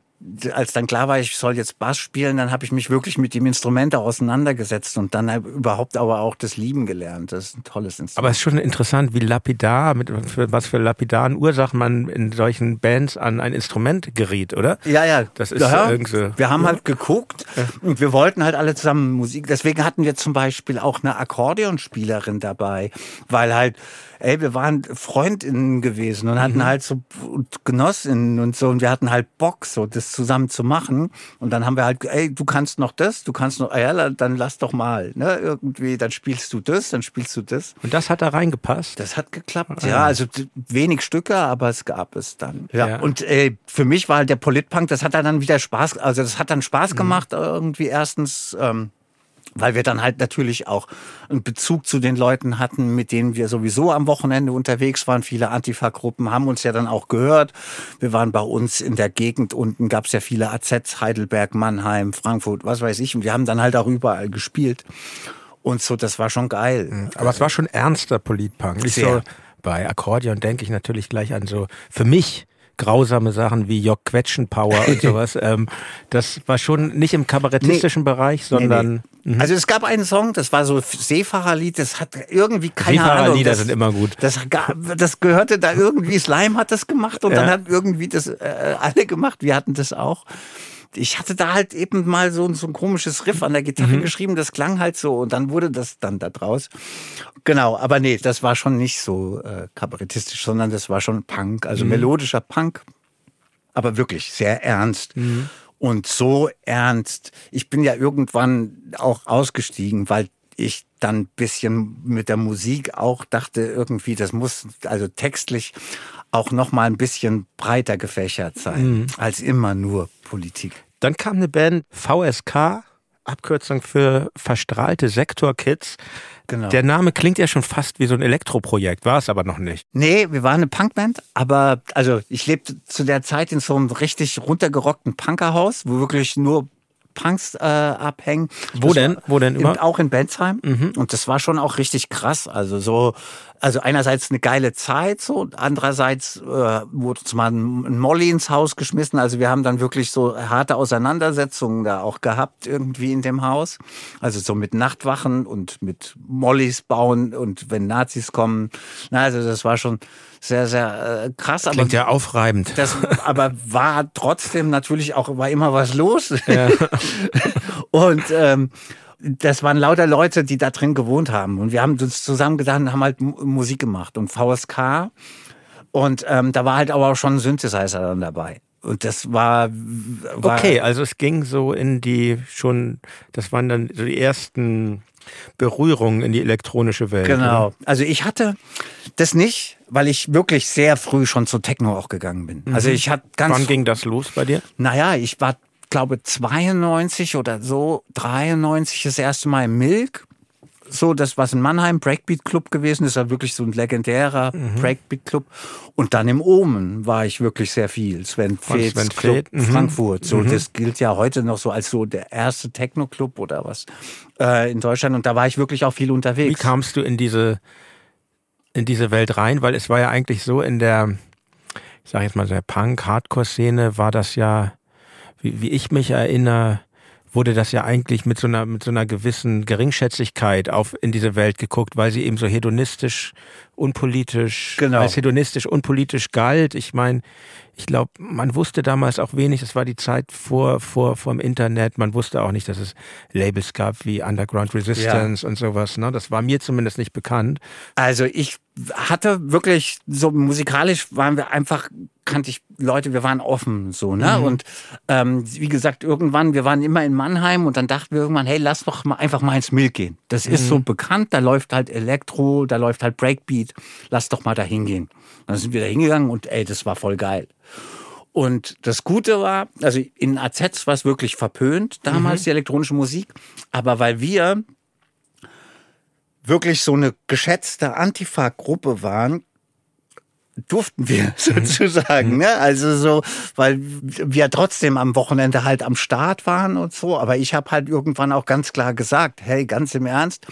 als dann klar war, ich soll jetzt Bass spielen, dann habe ich mich wirklich mit dem Instrument auseinandergesetzt und dann überhaupt aber auch das Lieben gelernt. Das ist ein tolles Instrument. Aber es ist schon interessant, wie lapidar, mit was für lapidaren Ursachen man in solchen Bands an ein Instrument geriet, oder? Ja, ja. Das ist ja, irgendwie. Wir haben halt geguckt und wir wollten halt alle zusammen Musik. Deswegen hatten wir zum Beispiel auch eine Akkordeonspielerin dabei, weil halt ey, wir waren Freundinnen gewesen und hatten mhm. halt so und Genossinnen und so und wir hatten halt Bock, so das zusammen zu machen. Und dann haben wir halt, ey, du kannst noch das, du kannst noch, ja, dann lass doch mal, ne, irgendwie, dann spielst du das, dann spielst du das. Und das hat da reingepasst? Das hat geklappt, ah. ja, also wenig Stücke, aber es gab es dann. Ja, ja. und äh, für mich war halt der Politpunk, das hat dann wieder Spaß, also das hat dann Spaß mhm. gemacht, mhm. irgendwie erstens, ähm, weil wir dann halt natürlich auch einen Bezug zu den Leuten hatten, mit denen wir sowieso am Wochenende unterwegs waren. Viele Antifa-Gruppen haben uns ja dann auch gehört. Wir waren bei uns in der Gegend unten, gab es ja viele AZs, Heidelberg, Mannheim, Frankfurt, was weiß ich. Und wir haben dann halt auch überall gespielt. Und so, das war schon geil. Mhm. Aber es war schon ernster Politpunk. Nicht so bei Akkordeon denke ich natürlich gleich an so, für mich grausame Sachen wie Jock Quetschenpower und *laughs* sowas. ähm, das war schon nicht im kabarettistischen nee. Bereich, sondern. Nee, nee. Mhm. Also es gab einen Song, das war so Seefahrerlied, das hat irgendwie keine Seefahrerlieder sind immer gut. Das, das gehörte da irgendwie, Slime hat das gemacht und ja. dann hat irgendwie das äh, alle gemacht. Wir hatten das auch ich hatte da halt eben mal so, so ein komisches Riff an der Gitarre mhm. geschrieben, das klang halt so und dann wurde das dann da draus. Genau, aber nee, das war schon nicht so äh, kabarettistisch, sondern das war schon Punk, also mhm. melodischer Punk, aber wirklich sehr ernst. Mhm. Und so ernst. Ich bin ja irgendwann auch ausgestiegen, weil ich dann bisschen mit der Musik auch dachte irgendwie, das muss also textlich auch noch mal ein bisschen breiter gefächert sein mhm. als immer nur Politik. Dann kam eine Band VSK, Abkürzung für verstrahlte Sektorkids. Genau. Der Name klingt ja schon fast wie so ein Elektroprojekt, war es aber noch nicht. Nee, wir waren eine Punkband, aber also ich lebte zu der Zeit in so einem richtig runtergerockten Punkerhaus, wo wirklich nur Punks äh, abhängen. Wo das denn? Wo denn immer? Auch in Bensheim. Mhm. Und das war schon auch richtig krass. Also so, also einerseits eine geile Zeit, so, andererseits äh, wurde uns mal ein Molly ins Haus geschmissen. Also wir haben dann wirklich so harte Auseinandersetzungen da auch gehabt irgendwie in dem Haus. Also so mit Nachtwachen und mit Mollys bauen und wenn Nazis kommen. Na, also das war schon sehr, sehr äh, krass. Klingt aber, ja aufreibend. Das aber war trotzdem natürlich auch, war immer was los. Ja. *laughs* und ähm, das waren lauter Leute, die da drin gewohnt haben. Und wir haben uns zusammen gedacht und haben halt Musik gemacht und VSK. Und ähm, da war halt aber auch schon ein Synthesizer dann dabei. Und das war, war Okay, also es ging so in die schon, das waren dann so die ersten Berührungen in die elektronische Welt. Genau. Oder? Also ich hatte das nicht, weil ich wirklich sehr früh schon zu Techno auch gegangen bin. Also mhm. ich hatte ganz. Wann ging das los bei dir? Naja, ich war glaube 92 oder so, 93 das erste Mal im Milk. So, das was in Mannheim Breakbeat Club gewesen ist, ja wirklich so ein legendärer mhm. Breakbeat Club. Und dann im Omen war ich wirklich sehr viel. Sven Feth Club mhm. Frankfurt. So, mhm. das gilt ja heute noch so als so der erste Techno Club oder was äh, in Deutschland. Und da war ich wirklich auch viel unterwegs. Wie kamst du in diese in diese Welt rein? Weil es war ja eigentlich so in der, ich sage jetzt mal der Punk Hardcore Szene war das ja wie, wie ich mich erinnere, wurde das ja eigentlich mit so einer, mit so einer gewissen Geringschätzigkeit auf in diese Welt geguckt, weil sie eben so hedonistisch, unpolitisch, Genau. als hedonistisch, unpolitisch galt. Ich meine, ich glaube, man wusste damals auch wenig, das war die Zeit vor, vor, vom Internet. Man wusste auch nicht, dass es Labels gab wie Underground Resistance und sowas. Ne? Das war mir zumindest nicht bekannt. Also ich hatte wirklich so musikalisch waren wir einfach kannte ich Leute, wir waren offen so ne und ähm, wie gesagt irgendwann wir waren immer in Mannheim und dann dachten wir irgendwann hey lass doch mal einfach mal ins Milk gehen. Das ist so bekannt, da läuft halt Elektro, da läuft halt Breakbeat, lass doch mal da hingehen. Dann sind wir da hingegangen und ey das war voll geil. Und das Gute war, also in AZ war es wirklich verpönt damals die elektronische Musik, aber weil wir wirklich so eine geschätzte Antifa-Gruppe waren, durften wir *laughs* sozusagen, ne? Also so, weil wir trotzdem am Wochenende halt am Start waren und so. Aber ich habe halt irgendwann auch ganz klar gesagt, hey, ganz im Ernst,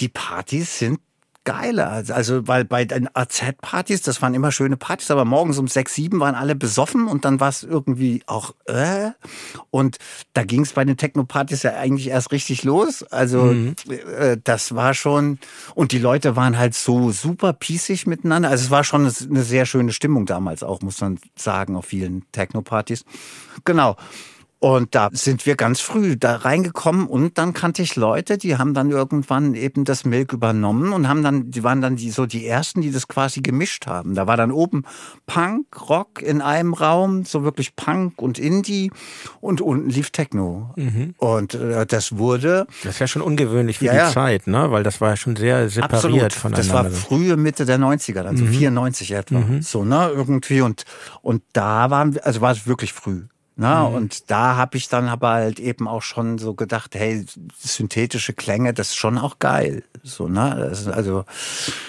die Partys sind geiler. Also, weil bei den AZ-Partys, das waren immer schöne Partys, aber morgens um sechs, sieben waren alle besoffen und dann war es irgendwie auch, äh. Und da ging es bei den Techno-Partys ja eigentlich erst richtig los. Also, äh, das war schon, und die Leute waren halt so super pießig miteinander. Also, es war schon eine sehr schöne Stimmung damals auch, muss man sagen, auf vielen Techno-Partys. Genau. Und da sind wir ganz früh da reingekommen und dann kannte ich Leute, die haben dann irgendwann eben das Milk übernommen und haben dann, die waren dann die, so die ersten, die das quasi gemischt haben. Da war dann oben Punk, Rock in einem Raum, so wirklich Punk und Indie und unten lief Techno. Und äh, das wurde Das ist ja schon ungewöhnlich für Ja, die ja. Zeit, ne? Weil das war ja schon sehr separiert Absolut. voneinander. Das war frühe Mitte der 90er, dann so 94 etwa. So, ne, irgendwie. Und, und da waren wir, also war es wirklich früh. Ne? Und da habe ich dann aber halt eben auch schon so gedacht, hey, synthetische Klänge, das ist schon auch geil. So, ne? Das, also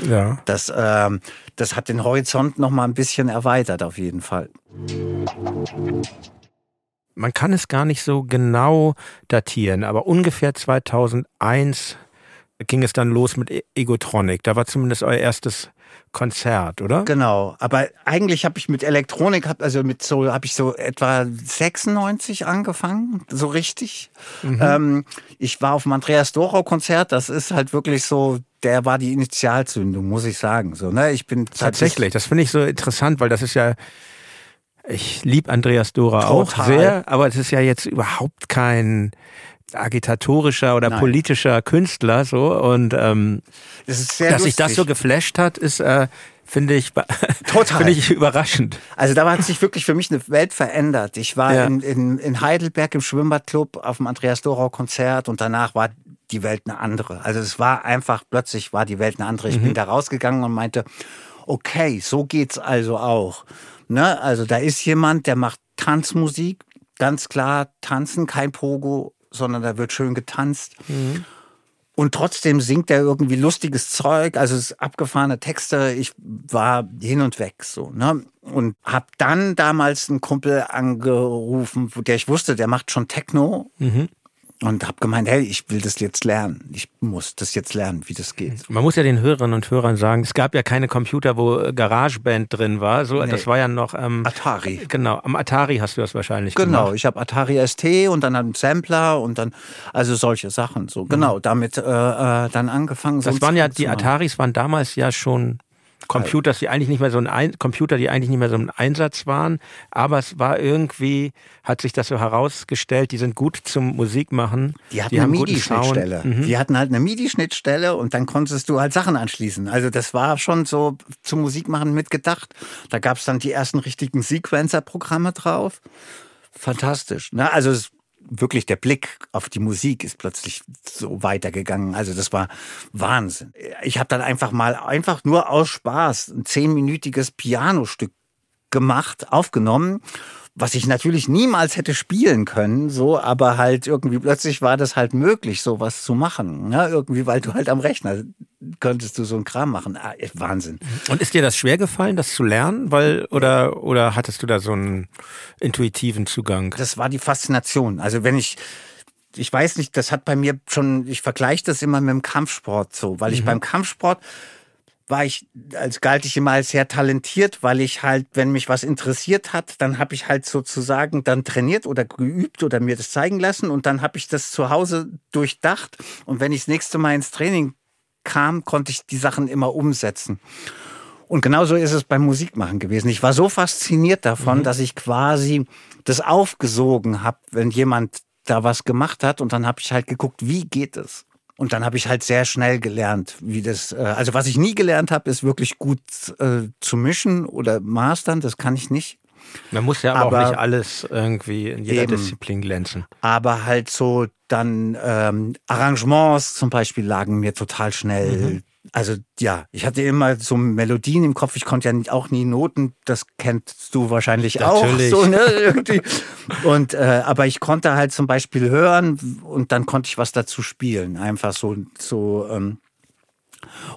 ja. das, ähm, das hat den Horizont noch mal ein bisschen erweitert, auf jeden Fall. Man kann es gar nicht so genau datieren, aber ungefähr 2001 ging es dann los mit E- Egotronic. Da war zumindest euer erstes Konzert, oder? Genau, aber eigentlich habe ich mit Elektronik, hab, also mit so, habe ich so etwa 96 angefangen, so richtig. Ähm, ich war auf dem Andreas Dorau Konzert, das ist halt wirklich so, der war die Initialzündung, muss ich sagen. So, ne? Ich bin Tatsächlich, das finde ich so interessant, weil das ist ja, ich lieb Andreas Dora auch Total. sehr, aber es ist ja jetzt überhaupt kein agitatorischer oder Nein. politischer Künstler so und ähm, Das ist sehr dass sich das lustig. so geflasht hat, ist äh, finde ich *laughs* Total. finde ich überraschend. Also da hat sich wirklich für mich eine Welt verändert. Ich war Ja. in, in, in Heidelberg im Schwimmbadclub auf dem Andreas Dorau Konzert und danach war die Welt eine andere. Also es war einfach, plötzlich war die Welt eine andere. Ich bin da rausgegangen und meinte, okay, so geht's also auch. Ne? Also da ist jemand, der macht Tanzmusik, ganz klar tanzen, kein Pogo, sondern da wird schön getanzt. Und trotzdem singt er irgendwie lustiges Zeug, also es ist abgefahrene Texte. Ich war hin und weg so, ne? Und hab dann damals einen Kumpel angerufen, der ich wusste, der macht schon Techno. Und hab gemeint, hey, ich will das jetzt lernen. Ich muss das jetzt lernen, wie das geht. Man muss ja den Hörerinnen und Hörern sagen, es gab ja keine Computer, wo äh, GarageBand drin war. So, das war ja noch ähm, Atari. Genau, am Atari hast du das wahrscheinlich Genau, gemacht. ich habe Atari ST und dann einen Sampler und dann, also solche Sachen. So, genau, damit äh, äh, dann angefangen. Das waren ja die. Ataris waren damals ja schon Computers, die eigentlich nicht mehr so ein, ein Computer, die eigentlich nicht mehr so ein Einsatz waren, aber es war irgendwie hat sich das so herausgestellt, die sind gut zum Musikmachen. Die hatten eine guten Sound. MIDI-Schnittstelle. Mhm. Die hatten halt eine MIDI-Schnittstelle und dann konntest du halt Sachen anschließen. Also das war schon so zum Musikmachen mitgedacht. Da gab es dann die ersten richtigen Sequencer-Programme drauf. Fantastisch. Ne? Also es, wirklich der Blick auf die Musik ist plötzlich so weitergegangen. Also das war Wahnsinn. Ich habe dann einfach mal, einfach nur aus Spaß, ein zehnminütiges Pianostück gemacht, aufgenommen, was ich natürlich niemals hätte spielen können, so, aber halt irgendwie plötzlich war das halt möglich, sowas zu machen. Ne? Irgendwie, weil du halt am Rechner könntest du so einen Kram machen. Ah, Wahnsinn. Und ist dir das schwer gefallen, das zu lernen, weil oder oder hattest du da so einen intuitiven Zugang? Das war die Faszination. Also wenn ich ich weiß nicht, das hat bei mir schon, ich vergleiche das immer mit dem Kampfsport so, weil ich beim Kampfsport war ich, als galt ich immer als sehr talentiert, weil ich halt, wenn mich was interessiert hat, dann habe ich halt sozusagen dann trainiert oder geübt oder mir das zeigen lassen und dann habe ich das zu Hause durchdacht und wenn ich das nächste Mal ins Training kam, konnte ich die Sachen immer umsetzen. Und genauso ist es beim Musikmachen gewesen. Ich war so fasziniert davon, mhm. dass ich quasi das aufgesogen habe, wenn jemand da was gemacht hat und dann habe ich halt geguckt, wie geht es? Und dann habe ich halt sehr schnell gelernt, wie das, äh, also was ich nie gelernt habe, ist wirklich gut äh, zu mischen oder mastern, das kann ich nicht. Man muss ja aber, auch nicht alles irgendwie in jeder eben, Disziplin glänzen. Aber halt so dann ähm, Arrangements zum Beispiel lagen mir total schnell. Mhm. Also ja, ich hatte immer so Melodien im Kopf. Ich konnte ja auch nie Noten. Das kennst du wahrscheinlich Natürlich. auch. So, ne, irgendwie. Und äh, aber ich konnte halt zum Beispiel hören und dann konnte ich was dazu spielen. Einfach so so. Ähm,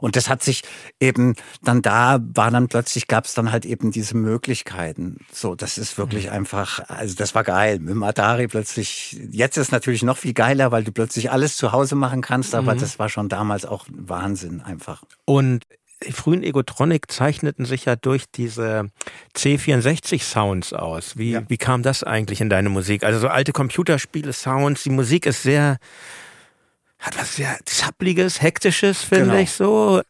und das hat sich eben dann da war dann plötzlich gab es dann halt eben diese Möglichkeiten. So, das ist wirklich mhm. einfach, also das war geil. Mit dem Atari plötzlich, jetzt ist es natürlich noch viel geiler, weil du plötzlich alles zu Hause machen kannst, aber mhm. das war schon damals auch Wahnsinn einfach. Und die frühen Egotronic zeichneten sich ja durch diese C64-Sounds aus. Wie, ja. wie kam das eigentlich in deine Musik? Also so alte Computerspiele-Sounds, die Musik ist sehr hat was sehr zappliges, hektisches, finde genau. ich so.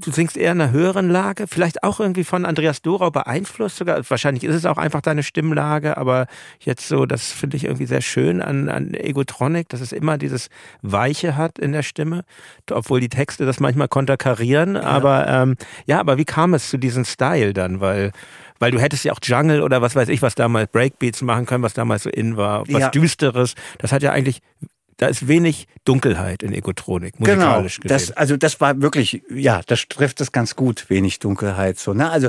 Du singst eher in einer höheren Lage, vielleicht auch irgendwie von Andreas Dorau beeinflusst sogar. Wahrscheinlich ist es auch einfach deine Stimmlage, aber jetzt so, das finde ich irgendwie sehr schön an, an Egotronic, dass es immer dieses Weiche hat in der Stimme, obwohl die Texte das manchmal konterkarieren. Ja. Aber ähm, ja, aber wie kam es zu diesem Style dann? Weil weil du hättest ja auch Jungle oder was weiß ich, was damals Breakbeats machen können, was damals so in war, was ja. Düsteres. Das hat ja eigentlich da ist wenig Dunkelheit in Egotronik, genau, musikalisch genau, gesehen. Das, also das war wirklich, ja, das trifft es ganz gut, wenig Dunkelheit. So, ne? Also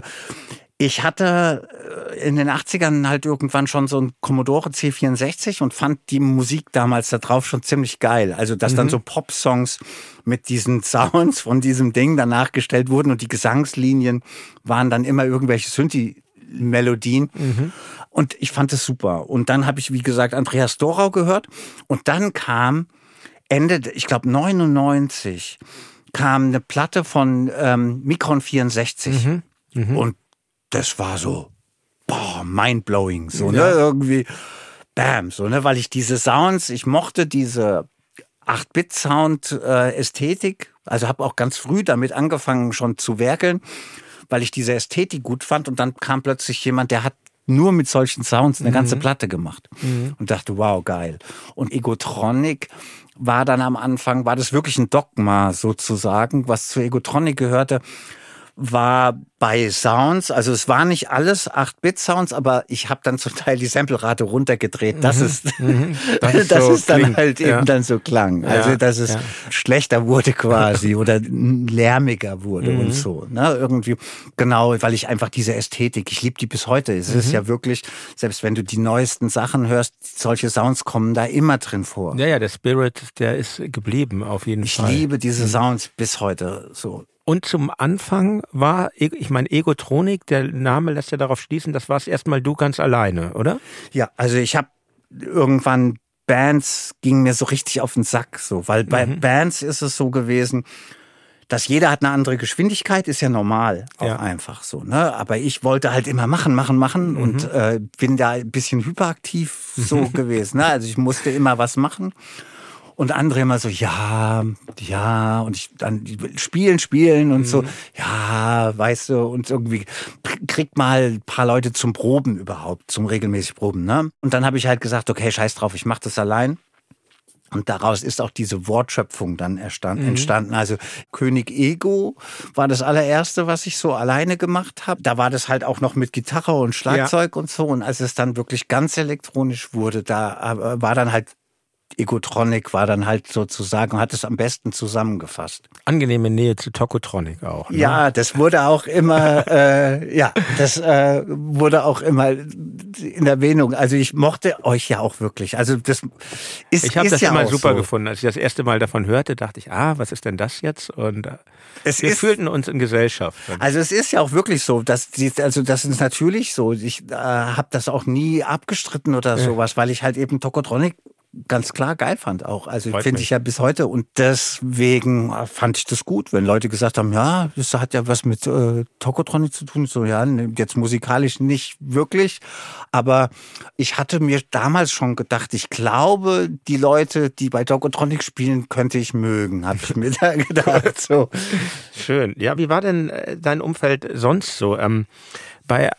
ich hatte äh, in den 80ern halt irgendwann schon so ein Commodore C64 und fand die Musik damals da drauf schon ziemlich geil. Also, dass mhm. dann so Pop-Songs mit diesen *laughs* Sounds von diesem Ding danach gestellt wurden und die Gesangslinien waren dann immer irgendwelche Synthi-Melodien. Mhm. Und ich fand es super. Und dann habe ich, wie gesagt, Andreas Dorau gehört. Und dann kam Ende, ich glaube 99, kam eine Platte von ähm, Micron 64. Mhm. Mhm. Und das war so, boah, mindblowing. So, ne, ja. ne, irgendwie, bam, so, ne, weil ich diese Sounds, ich mochte diese 8-Bit-Sound-Ästhetik. Äh, also habe auch ganz früh damit angefangen, schon zu werkeln, weil ich diese Ästhetik gut fand. Und dann kam plötzlich jemand, der hat nur mit solchen Sounds eine mhm. ganze Platte gemacht mhm. und dachte, wow, geil. Und Egotronic war dann am Anfang, war das wirklich ein Dogma sozusagen, was zu Egotronic gehörte, war bei Sounds, also es war nicht alles 8-Bit-Sounds, aber ich habe dann zum Teil die Samplerate runtergedreht. Das mhm. ist, mhm. das, das *laughs* so ist dann klingt. halt eben ja. dann so klang. Also dass es ja. schlechter wurde quasi *laughs* oder lärmiger wurde mhm. und so. Ne? Irgendwie genau, weil ich einfach diese Ästhetik, ich liebe die bis heute. Es ist mhm. ja wirklich, selbst wenn du die neuesten Sachen hörst, solche Sounds kommen da immer drin vor. Ja, ja, der Spirit, der ist geblieben auf jeden ich Fall. Ich liebe diese mhm. Sounds bis heute so. Und zum Anfang war, ich meine, Egotronik, der Name lässt ja darauf schließen, das war es erstmal du ganz alleine, oder? Ja, also ich habe irgendwann Bands ging mir so richtig auf den Sack, so, weil bei mhm. Bands ist es so gewesen, dass jeder hat eine andere Geschwindigkeit, ist ja normal, auch ja. einfach so. Ne? Aber ich wollte halt immer machen, machen, machen mhm. und äh, bin da ein bisschen hyperaktiv so *laughs* gewesen. Ne? Also ich musste immer was machen. Und andere immer so, ja, ja, und ich dann spielen, spielen und mhm. so, ja, weißt du, und irgendwie kriegt mal ein paar Leute zum Proben überhaupt, zum regelmäßig Proben, ne? Und dann habe ich halt gesagt, okay, scheiß drauf, ich mach das allein. Und daraus ist auch diese Wortschöpfung dann entstanden. Mhm. entstanden. Also König Ego war das allererste, was ich so alleine gemacht habe. Da war das halt auch noch mit Gitarre und Schlagzeug ja. und so. Und als es dann wirklich ganz elektronisch wurde, da äh, war dann halt Egotronic war dann halt sozusagen, hat es am besten zusammengefasst. Angenehme Nähe zu Tokotronic auch. Ne? Ja, das wurde auch immer, *laughs* äh, ja, das äh, wurde auch immer in Erwähnung. Also ich mochte euch ja auch wirklich. Also das ist Ich habe das ja immer super so. gefunden. Als ich das erste Mal davon hörte, dachte ich, ah, was ist denn das jetzt? Und äh, es wir ist, fühlten uns in Gesellschaft. Also es ist ja auch wirklich so, dass die, also das ist natürlich so. Ich äh, habe das auch nie abgestritten oder ja. sowas, weil ich halt eben Tokotronic ganz klar geil fand auch. Also finde ich ja bis heute und deswegen fand ich das gut, wenn Leute gesagt haben, ja, das hat ja was mit äh, Tokotronic zu tun. So ja, ne, jetzt musikalisch nicht wirklich, aber ich hatte mir damals schon gedacht, ich glaube, die Leute, die bei Tokotronic spielen, könnte ich mögen, habe ich mir *laughs* da gedacht. So. Schön. Ja, wie war denn äh, dein Umfeld sonst so? Ähm, bei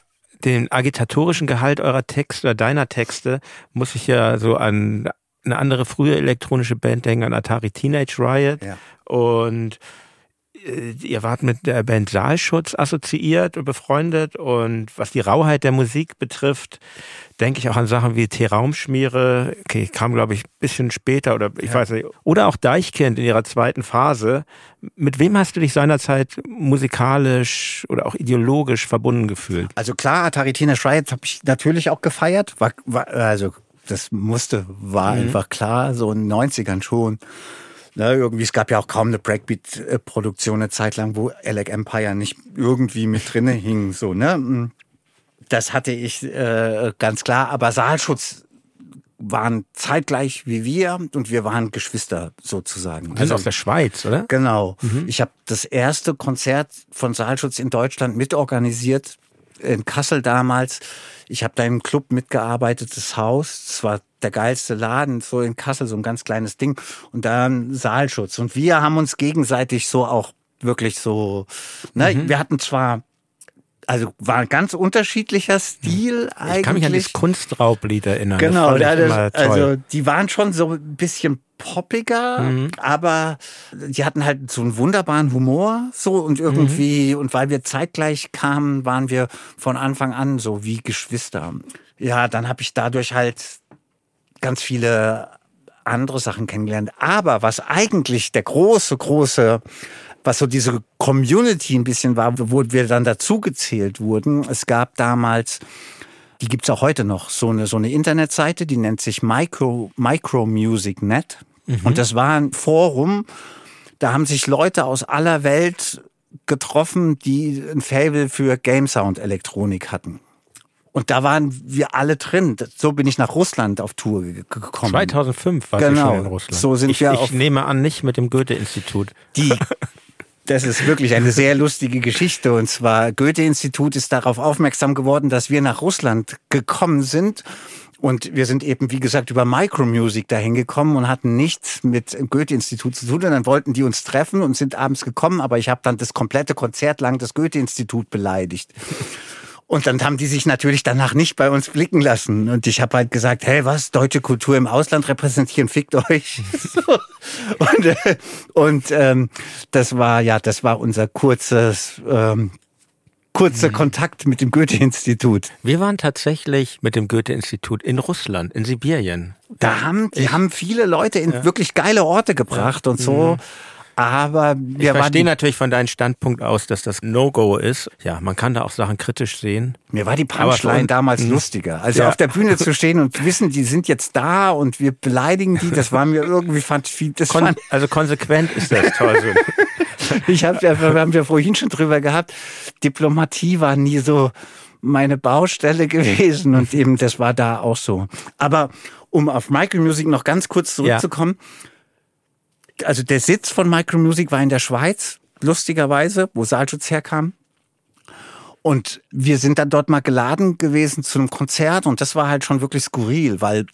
den agitatorischen Gehalt eurer Texte oder deiner Texte muss ich ja so an eine andere frühe elektronische Band denken, an Atari Teenage Riot. Ja. Und äh, ihr wart mit der Band Saalschutz assoziiert und befreundet und was die Rauheit der Musik betrifft, denke ich auch an Sachen wie T-Raumschmiere, okay, kam glaube ich ein bisschen später oder ich ja. weiß nicht, oder auch Deichkind in ihrer zweiten Phase. Mit wem hast du dich seinerzeit musikalisch oder auch ideologisch verbunden gefühlt? Also klar, Atari Teenage Riot habe ich natürlich auch gefeiert, war, war also das musste, war mhm. einfach klar, so in den 90ern schon. Ne, irgendwie, es gab ja auch kaum eine Breakbeat-Produktion eine Zeit lang, wo Alec Empire nicht irgendwie mit drinne hing. So, ne? Mm. Das hatte ich äh, ganz klar, aber Saalschutz waren zeitgleich wie wir und wir waren Geschwister sozusagen. Also aus der Schweiz, oder? Genau. Mhm. Ich habe das erste Konzert von Saalschutz in Deutschland mitorganisiert, in Kassel damals. Ich habe da im Club mitgearbeitet, das Haus. Das war der geilste Laden, so in Kassel, so ein ganz kleines Ding. Und dann Saalschutz. Und wir haben uns gegenseitig so auch wirklich so, ne, mhm. wir hatten zwar also war ein ganz unterschiedlicher Stil ich eigentlich. Ich kann mich an das Kunstraublied erinnern. Genau, das das, also die waren schon so ein bisschen poppiger, mhm. aber die hatten halt so einen wunderbaren Humor so und irgendwie mhm. und weil wir zeitgleich kamen, waren wir von Anfang an so wie Geschwister. Ja, dann habe ich dadurch halt ganz viele andere Sachen kennengelernt. Aber was eigentlich der große, große was so diese Community ein bisschen war, wo wir dann dazugezählt wurden. Es gab damals, die gibt's auch heute noch, so eine, so eine Internetseite, die nennt sich Micro, Micro Music Net. Mhm. Und das war ein Forum, da haben sich Leute aus aller Welt getroffen, die ein Fable für Game Sound Elektronik hatten. Und da waren wir alle drin. So bin ich nach Russland auf Tour gekommen. 2005 war genau. schon in Russland. So sind ich, wir ich nehme an, nicht mit dem Goethe-Institut. Die, *laughs* das ist wirklich eine sehr lustige Geschichte. Und zwar Goethe-Institut ist darauf aufmerksam geworden, dass wir nach Russland gekommen sind und wir sind eben, wie gesagt, über Micromusic dahin gekommen und hatten nichts mit dem Goethe-Institut zu tun. Und dann wollten die uns treffen und sind abends gekommen, aber ich habe dann das komplette Konzert lang das Goethe-Institut beleidigt. Und dann haben die sich natürlich danach nicht bei uns blicken lassen. Und ich habe halt gesagt, hey, was, deutsche Kultur im Ausland repräsentieren, fickt euch. *laughs* und äh, und ähm, das war, ja, das war unser kurzes ähm, kurzer mhm. Kontakt mit dem Goethe-Institut. Wir waren tatsächlich mit dem Goethe-Institut in Russland, in Sibirien. Da haben, die ich, haben viele Leute in ja. wirklich geile Orte gebracht ja. und so. Mhm. Aber wir ich verstehe natürlich von deinem Standpunkt aus, dass das No-Go ist. Ja, man kann da auch Sachen kritisch sehen. Mir war die Punchline damals mhm. lustiger. Also ja. auf der Bühne zu *laughs* stehen und wissen, die sind jetzt da und wir beleidigen die, das war mir irgendwie fand das Kon fand Also konsequent ist das toll. *laughs* ich habe wir haben ja vorhin schon drüber gehabt. Diplomatie war nie so meine Baustelle gewesen und eben das war da auch so. Aber um auf Michael Music noch ganz kurz zurückzukommen. Ja also der Sitz von Micromusic war in der Schweiz, lustigerweise, wo Saalschutz herkam. Und wir sind dann dort mal geladen gewesen zu einem Konzert und das war halt schon wirklich skurril, weil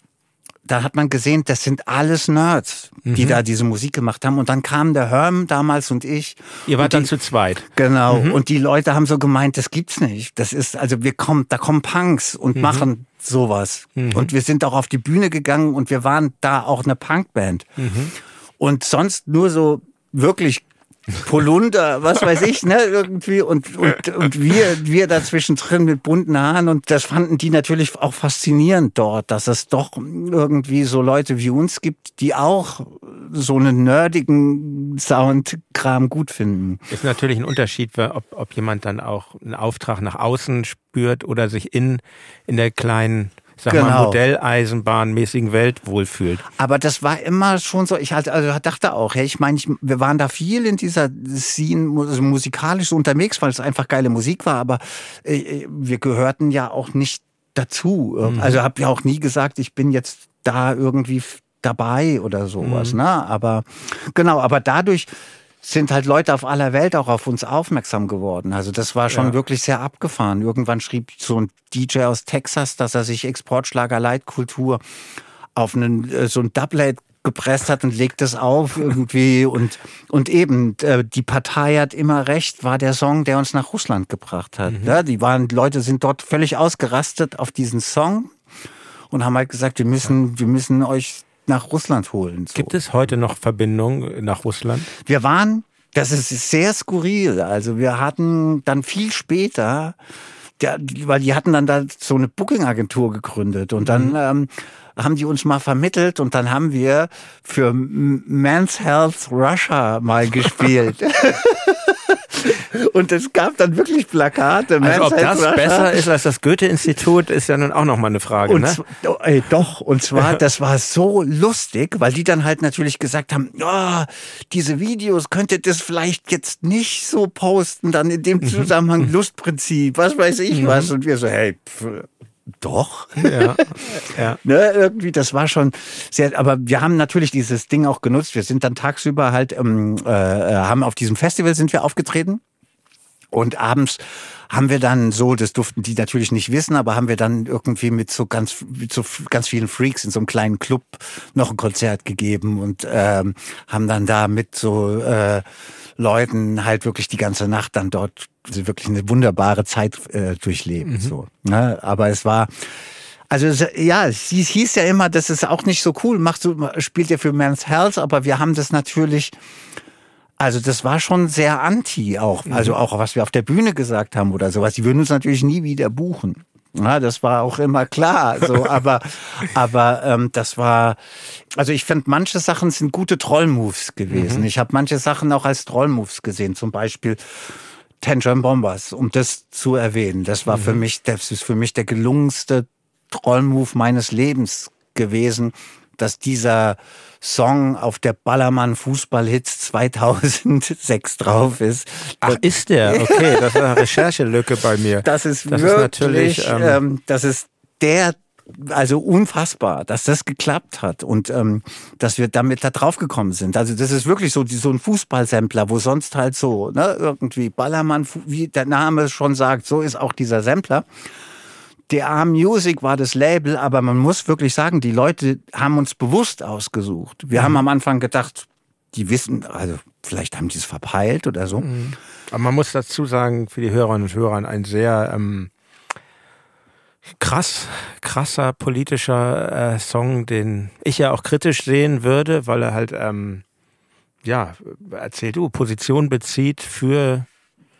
da hat man gesehen, das sind alles Nerds, die mhm. da diese Musik gemacht haben. Und dann kam der Herm damals und ich. Ihr wart die, dann zu zweit. Genau. Mhm. Und die Leute haben so gemeint, das gibt's nicht. Das ist, also wir kommen, da kommen Punks und mhm. machen sowas. Mhm. Und wir sind auch auf die Bühne gegangen und wir waren da auch eine Punkband. Und sonst nur so wirklich Polunder, was weiß ich, ne, irgendwie und, und, und wir, wir dazwischen drin mit bunten Haaren und das fanden die natürlich auch faszinierend dort, dass es doch irgendwie so Leute wie uns gibt, die auch so einen nerdigen Soundkram gut finden. Ist natürlich ein Unterschied, ob, ob jemand dann auch einen Auftrag nach außen spürt oder sich in, in der kleinen sag genau. mal, Modelleisenbahnmäßigen Welt wohlfühlt. Aber das war immer schon so, ich halt, also dachte auch, hey, ich meine, wir waren da viel in dieser Scene also musikalisch so unterwegs, weil es einfach geile Musik war, aber äh, wir gehörten ja auch nicht dazu. Mhm. Also habe ja auch nie gesagt, ich bin jetzt da irgendwie dabei oder sowas. Mhm. Ne? Aber genau, aber dadurch sind halt Leute auf aller Welt auch auf uns aufmerksam geworden. Also das war schon ja. wirklich sehr abgefahren. Irgendwann schrieb so ein DJ aus Texas, dass er sich Exportschlager Leitkultur auf einen, äh, so ein Doublet gepresst hat und legt es auf irgendwie *laughs* und und eben äh, die Partei hat immer recht war der Song der uns nach Russland gebracht hat mhm. ja, die waren Leute sind dort völlig ausgerastet auf diesen Song und haben halt gesagt wir müssen wir müssen euch nach Russland holen so. gibt es heute noch Verbindungen nach Russland wir waren das ist sehr skurril also wir hatten dann viel später der, weil die hatten dann da so eine Booking-Agentur gegründet und dann mhm. ähm, haben die uns mal vermittelt und dann haben wir für Men's Health Russia mal gespielt. *laughs* Und es gab dann wirklich Plakate. Also ob das besser ist als das Goethe-Institut, ist ja nun auch noch mal eine Frage. Und ne? ey, doch, und zwar, das war so lustig, weil die dann halt natürlich gesagt haben, oh, diese Videos könntet ihr das vielleicht jetzt nicht so posten, dann in dem mhm. Zusammenhang Lustprinzip, was weiß ich mhm. was. Und wir so, hey, pff, doch. Ja, ja. *laughs* ne, irgendwie, das war schon sehr, aber wir haben natürlich dieses Ding auch genutzt. Wir sind dann tagsüber halt, ähm, äh, haben auf diesem Festival sind wir aufgetreten und abends haben wir dann so, das durften die natürlich nicht wissen, aber haben wir dann irgendwie mit so ganz, mit so ganz vielen Freaks in so einem kleinen Club noch ein Konzert gegeben und ähm, haben dann da mit so äh, Leuten halt wirklich die ganze Nacht dann dort wirklich eine wunderbare Zeit äh, durchlebt. Mhm. So, ne? Aber es war also ja, es hieß ja immer, das ist auch nicht so cool, machst du, spielt ja für Men's Health, aber wir haben das natürlich, also das war schon sehr anti auch, mhm. also auch was wir auf der Bühne gesagt haben oder sowas. Die würden uns natürlich nie wieder buchen. Ja, das war auch immer klar. So, *laughs* aber aber ähm, das war, also ich finde, manche Sachen sind gute Trollmoves gewesen. Mhm. Ich habe manche Sachen auch als Trollmoves gesehen. Zum Beispiel Tantrum Bombers, um das zu erwähnen. Das war mhm. für mich, das ist für mich der gelungenste Trollmove meines Lebens gewesen, dass dieser Song auf der Ballermann Fußballhits 2006 *laughs* drauf ist. Ach, ist der? *laughs* Okay, das ist eine Recherchelücke bei mir. Das ist das wirklich, ist ähm, ähm, das ist der also unfassbar, dass das geklappt hat und ähm, dass wir damit da drauf gekommen sind. Also das ist wirklich so, so ein Fußballsampler, wo sonst halt so ne, irgendwie Ballermann, wie der Name schon sagt, so ist auch dieser Sampler. DA Music war das Label, aber man muss wirklich sagen, die Leute haben uns bewusst ausgesucht. Wir mhm. haben am Anfang gedacht, die wissen, also vielleicht haben die es verpeilt oder so. Mhm. Aber man muss dazu sagen, für die Hörerinnen und Hörer ein sehr ähm, krass, krasser politischer äh, Song, den ich ja auch kritisch sehen würde, weil er halt, ähm, ja, erzähl du, Position bezieht für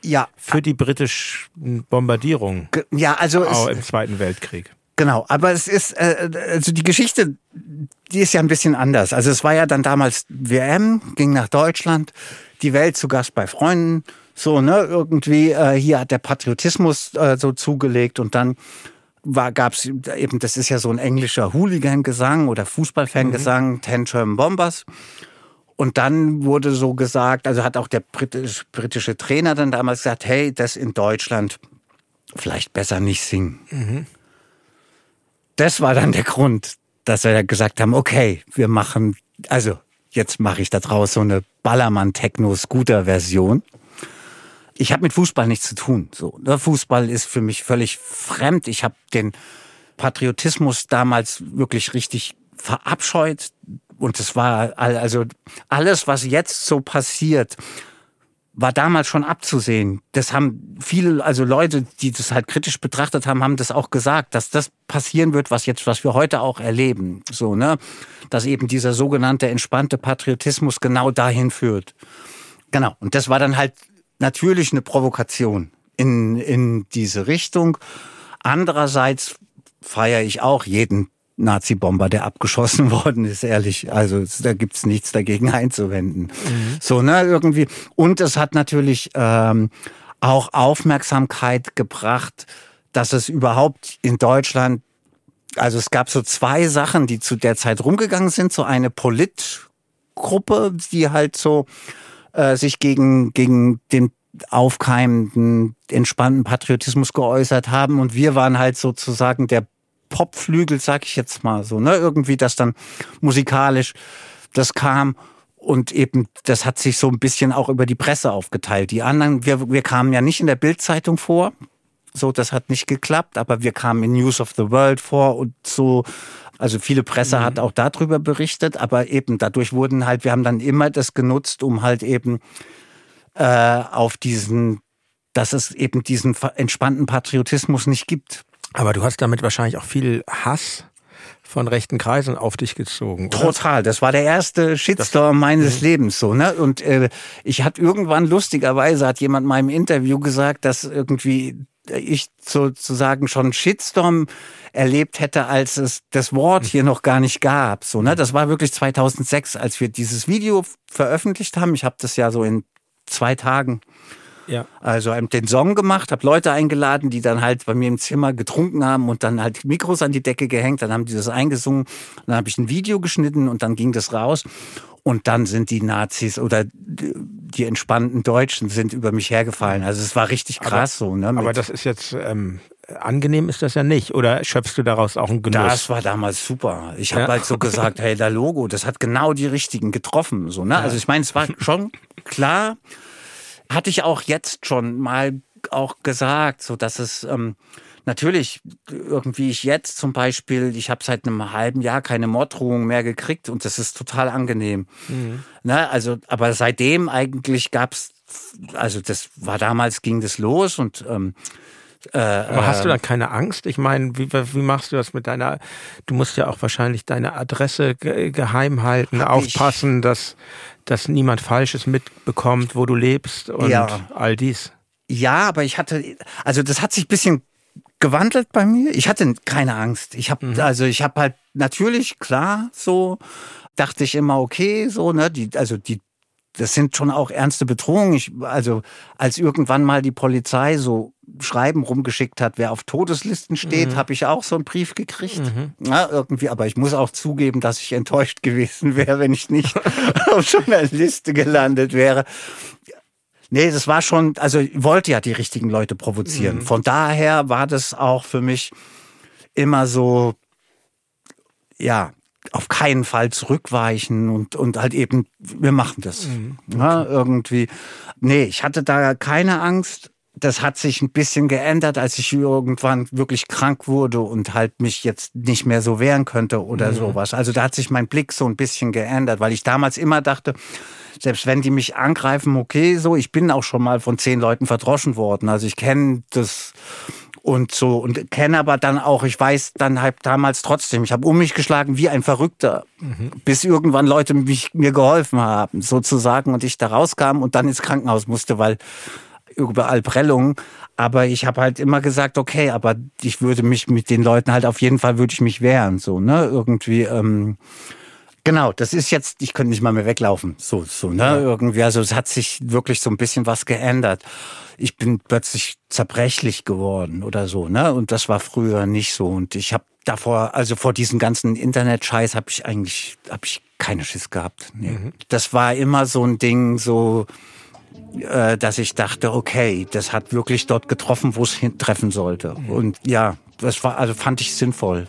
ja. für die britischen Bombardierung. Ja, also auch im Zweiten Weltkrieg. Genau, aber es ist, äh, also die Geschichte, die ist ja ein bisschen anders. Also es war ja dann damals WM, ging nach Deutschland, die Welt zu Gast bei Freunden, so, ne, irgendwie, äh, hier hat der Patriotismus äh, so zugelegt und dann war, gab's eben, das ist ja so ein englischer Hooligan-Gesang oder Fußballfangesang, mhm. Tantrum Bombers. Und dann wurde so gesagt, also hat auch der britisch, britische Trainer dann damals gesagt, hey, das in Deutschland vielleicht besser nicht singen. Mhm. Das war dann der Grund, dass wir gesagt haben, okay, wir machen, also jetzt mache ich da draus so eine Ballermann-Techno-Scooter-Version. Ich habe mit Fußball nichts zu tun. So, ne? Fußball ist für mich völlig fremd. Ich habe den Patriotismus damals wirklich richtig verabscheut und es war also alles, was jetzt so passiert, war damals schon abzusehen. Das haben viele, also Leute, die das halt kritisch betrachtet haben, haben das auch gesagt, dass das passieren wird, was jetzt, was wir heute auch erleben. So, ne? Dass eben dieser sogenannte entspannte Patriotismus genau dahin führt. Genau. Und das war dann halt natürlich eine Provokation in, in diese Richtung. Andererseits feiere ich auch jeden Nazi-Bomber, der abgeschossen *laughs* worden ist, ehrlich. Also da gibt's nichts dagegen einzuwenden. Mhm. So, ne, irgendwie. Und es hat natürlich ähm, auch Aufmerksamkeit gebracht, dass es überhaupt in Deutschland, also es gab so zwei Sachen, die zu der Zeit rumgegangen sind. So eine Politgruppe, die halt so äh, sich gegen, gegen den aufkeimenden, entspannten Patriotismus geäußert haben. Und wir waren halt sozusagen der Popflügel, sag ich jetzt mal so, ne? Irgendwie das dann musikalisch, das kam und eben, das hat sich so ein bisschen auch über die Presse aufgeteilt. Die anderen, wir, wir kamen ja nicht in der Bildzeitung vor. So, das hat nicht geklappt, aber wir kamen in News of the World vor und so. Also viele Presse mhm. hat auch darüber berichtet, aber eben dadurch wurden halt, wir haben dann immer das genutzt, um halt eben äh, auf diesen, dass es eben diesen entspannten Patriotismus nicht gibt. Aber du hast damit wahrscheinlich auch viel Hass von rechten Kreisen auf dich gezogen. Oder? Total. Das war der erste Shitstorm das, meines mh. Lebens so. Ne? Und äh, ich hatte irgendwann lustigerweise hat jemand in meinem Interview gesagt, dass irgendwie ich sozusagen schon Shitstorm erlebt hätte, als es das Wort hier noch gar nicht gab. So, ne? Das war wirklich 2006, als wir dieses Video veröffentlicht haben. Ich habe das ja so in zwei Tagen ja. Also ähm, den Song gemacht, habe Leute eingeladen, die dann halt bei mir im Zimmer getrunken haben und dann halt Mikros an die Decke gehängt, dann haben die das eingesungen, dann habe ich ein Video geschnitten und dann ging das raus. Und dann sind die Nazis oder die entspannten Deutschen sind über mich hergefallen. Also es war richtig krass aber, so. Ne, aber das ist jetzt ähm, angenehm ist das ja nicht. Oder schöpfst du daraus auch einen Genuss? Das war damals super. Ich habe ja. halt so *laughs* gesagt, hey, der Logo, das hat genau die richtigen getroffen. So, ne? Also ich meine, es war schon klar, hatte ich auch jetzt schon mal auch gesagt, so dass es ähm, natürlich irgendwie ich jetzt zum Beispiel, ich habe seit einem halben Jahr keine Morddrohung mehr gekriegt und das ist total angenehm. Mhm. Ne, also, aber seitdem eigentlich gab's, also das war damals ging das los und ähm, äh, Aber hast du dann keine Angst? Ich meine, wie, wie machst du das mit deiner, du musst ja auch wahrscheinlich deine Adresse geheim halten, aufpassen, dass, dass niemand Falsches mitbekommt, wo du lebst und ja. all dies. Ja, aber ich hatte, also das hat sich ein bisschen gewandelt bei mir. Ich hatte keine Angst. Ich habe, mhm. also ich habe halt natürlich klar so dachte ich immer okay so ne die also die das sind schon auch ernste Bedrohungen. Ich, also als irgendwann mal die Polizei so Schreiben rumgeschickt hat, wer auf Todeslisten steht, mhm. habe ich auch so einen Brief gekriegt. Mhm. Ja, irgendwie, aber ich muss auch zugeben, dass ich enttäuscht gewesen wäre, wenn ich nicht *laughs* auf so einer Liste gelandet wäre. Nee, das war schon, also ich wollte ja die richtigen Leute provozieren. Mhm. Von daher war das auch für mich immer so, ja, auf keinen Fall zurückweichen und, und halt eben, wir machen das. Mhm. Okay. Ja, irgendwie. Nee, ich hatte da keine Angst. Das hat sich ein bisschen geändert, als ich irgendwann wirklich krank wurde und halt mich jetzt nicht mehr so wehren könnte oder mhm. sowas. Also da hat sich mein Blick so ein bisschen geändert, weil ich damals immer dachte, selbst wenn die mich angreifen, okay, so, ich bin auch schon mal von zehn Leuten verdroschen worden. Also ich kenne das und so und kenne aber dann auch, ich weiß dann halt damals trotzdem, ich habe um mich geschlagen wie ein Verrückter, mhm. bis irgendwann Leute mich, mir geholfen haben, sozusagen, und ich da rauskam und dann ins Krankenhaus musste, weil überall Prellungen. Aber ich habe halt immer gesagt, okay, aber ich würde mich mit den Leuten halt auf jeden Fall würde ich mich wehren, so ne, irgendwie. Ähm, Genau, das ist jetzt, ich könnte nicht mal mehr weglaufen, so, so, ne, ja. irgendwie, also es hat sich wirklich so ein bisschen was geändert ich bin plötzlich zerbrechlich geworden oder so, ne? Und das war früher nicht so. Und ich habe davor, also vor diesen ganzen Internet-Scheiß habe ich eigentlich, habe ich keine Schiss gehabt. Nee. Mhm. Das war immer so ein Ding, so, äh, dass ich dachte, okay, das hat wirklich dort getroffen, wo es treffen sollte. Mhm. Und ja, das war, also fand ich sinnvoll.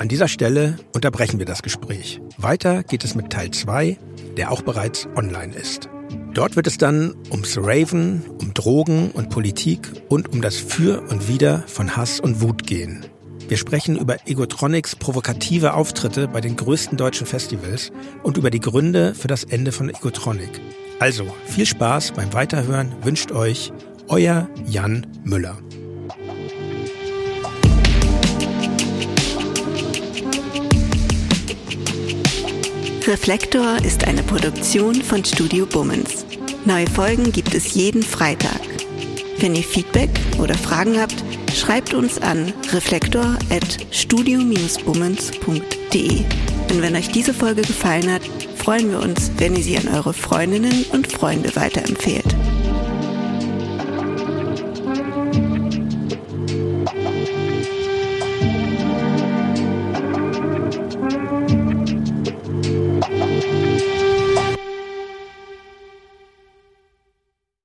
An dieser Stelle unterbrechen wir das Gespräch. Weiter geht es mit Teil 2, der auch bereits online ist. Dort wird es dann ums Raven, um Drogen und Politik und um das Für und Wider von Hass und Wut gehen. Wir sprechen über Egotronics provokative Auftritte bei den größten deutschen Festivals und über die Gründe für das Ende von Egotronic. Also viel Spaß beim Weiterhören wünscht euch euer Jan Müller. Reflektor ist eine Produktion von Studio Bummens. Neue Folgen gibt es jeden Freitag. Wenn ihr Feedback oder Fragen habt, schreibt uns an reflektor.studio-bummens.de. Und wenn euch diese Folge gefallen hat, freuen wir uns, wenn ihr sie an eure Freundinnen und Freunde weiterempfehlt.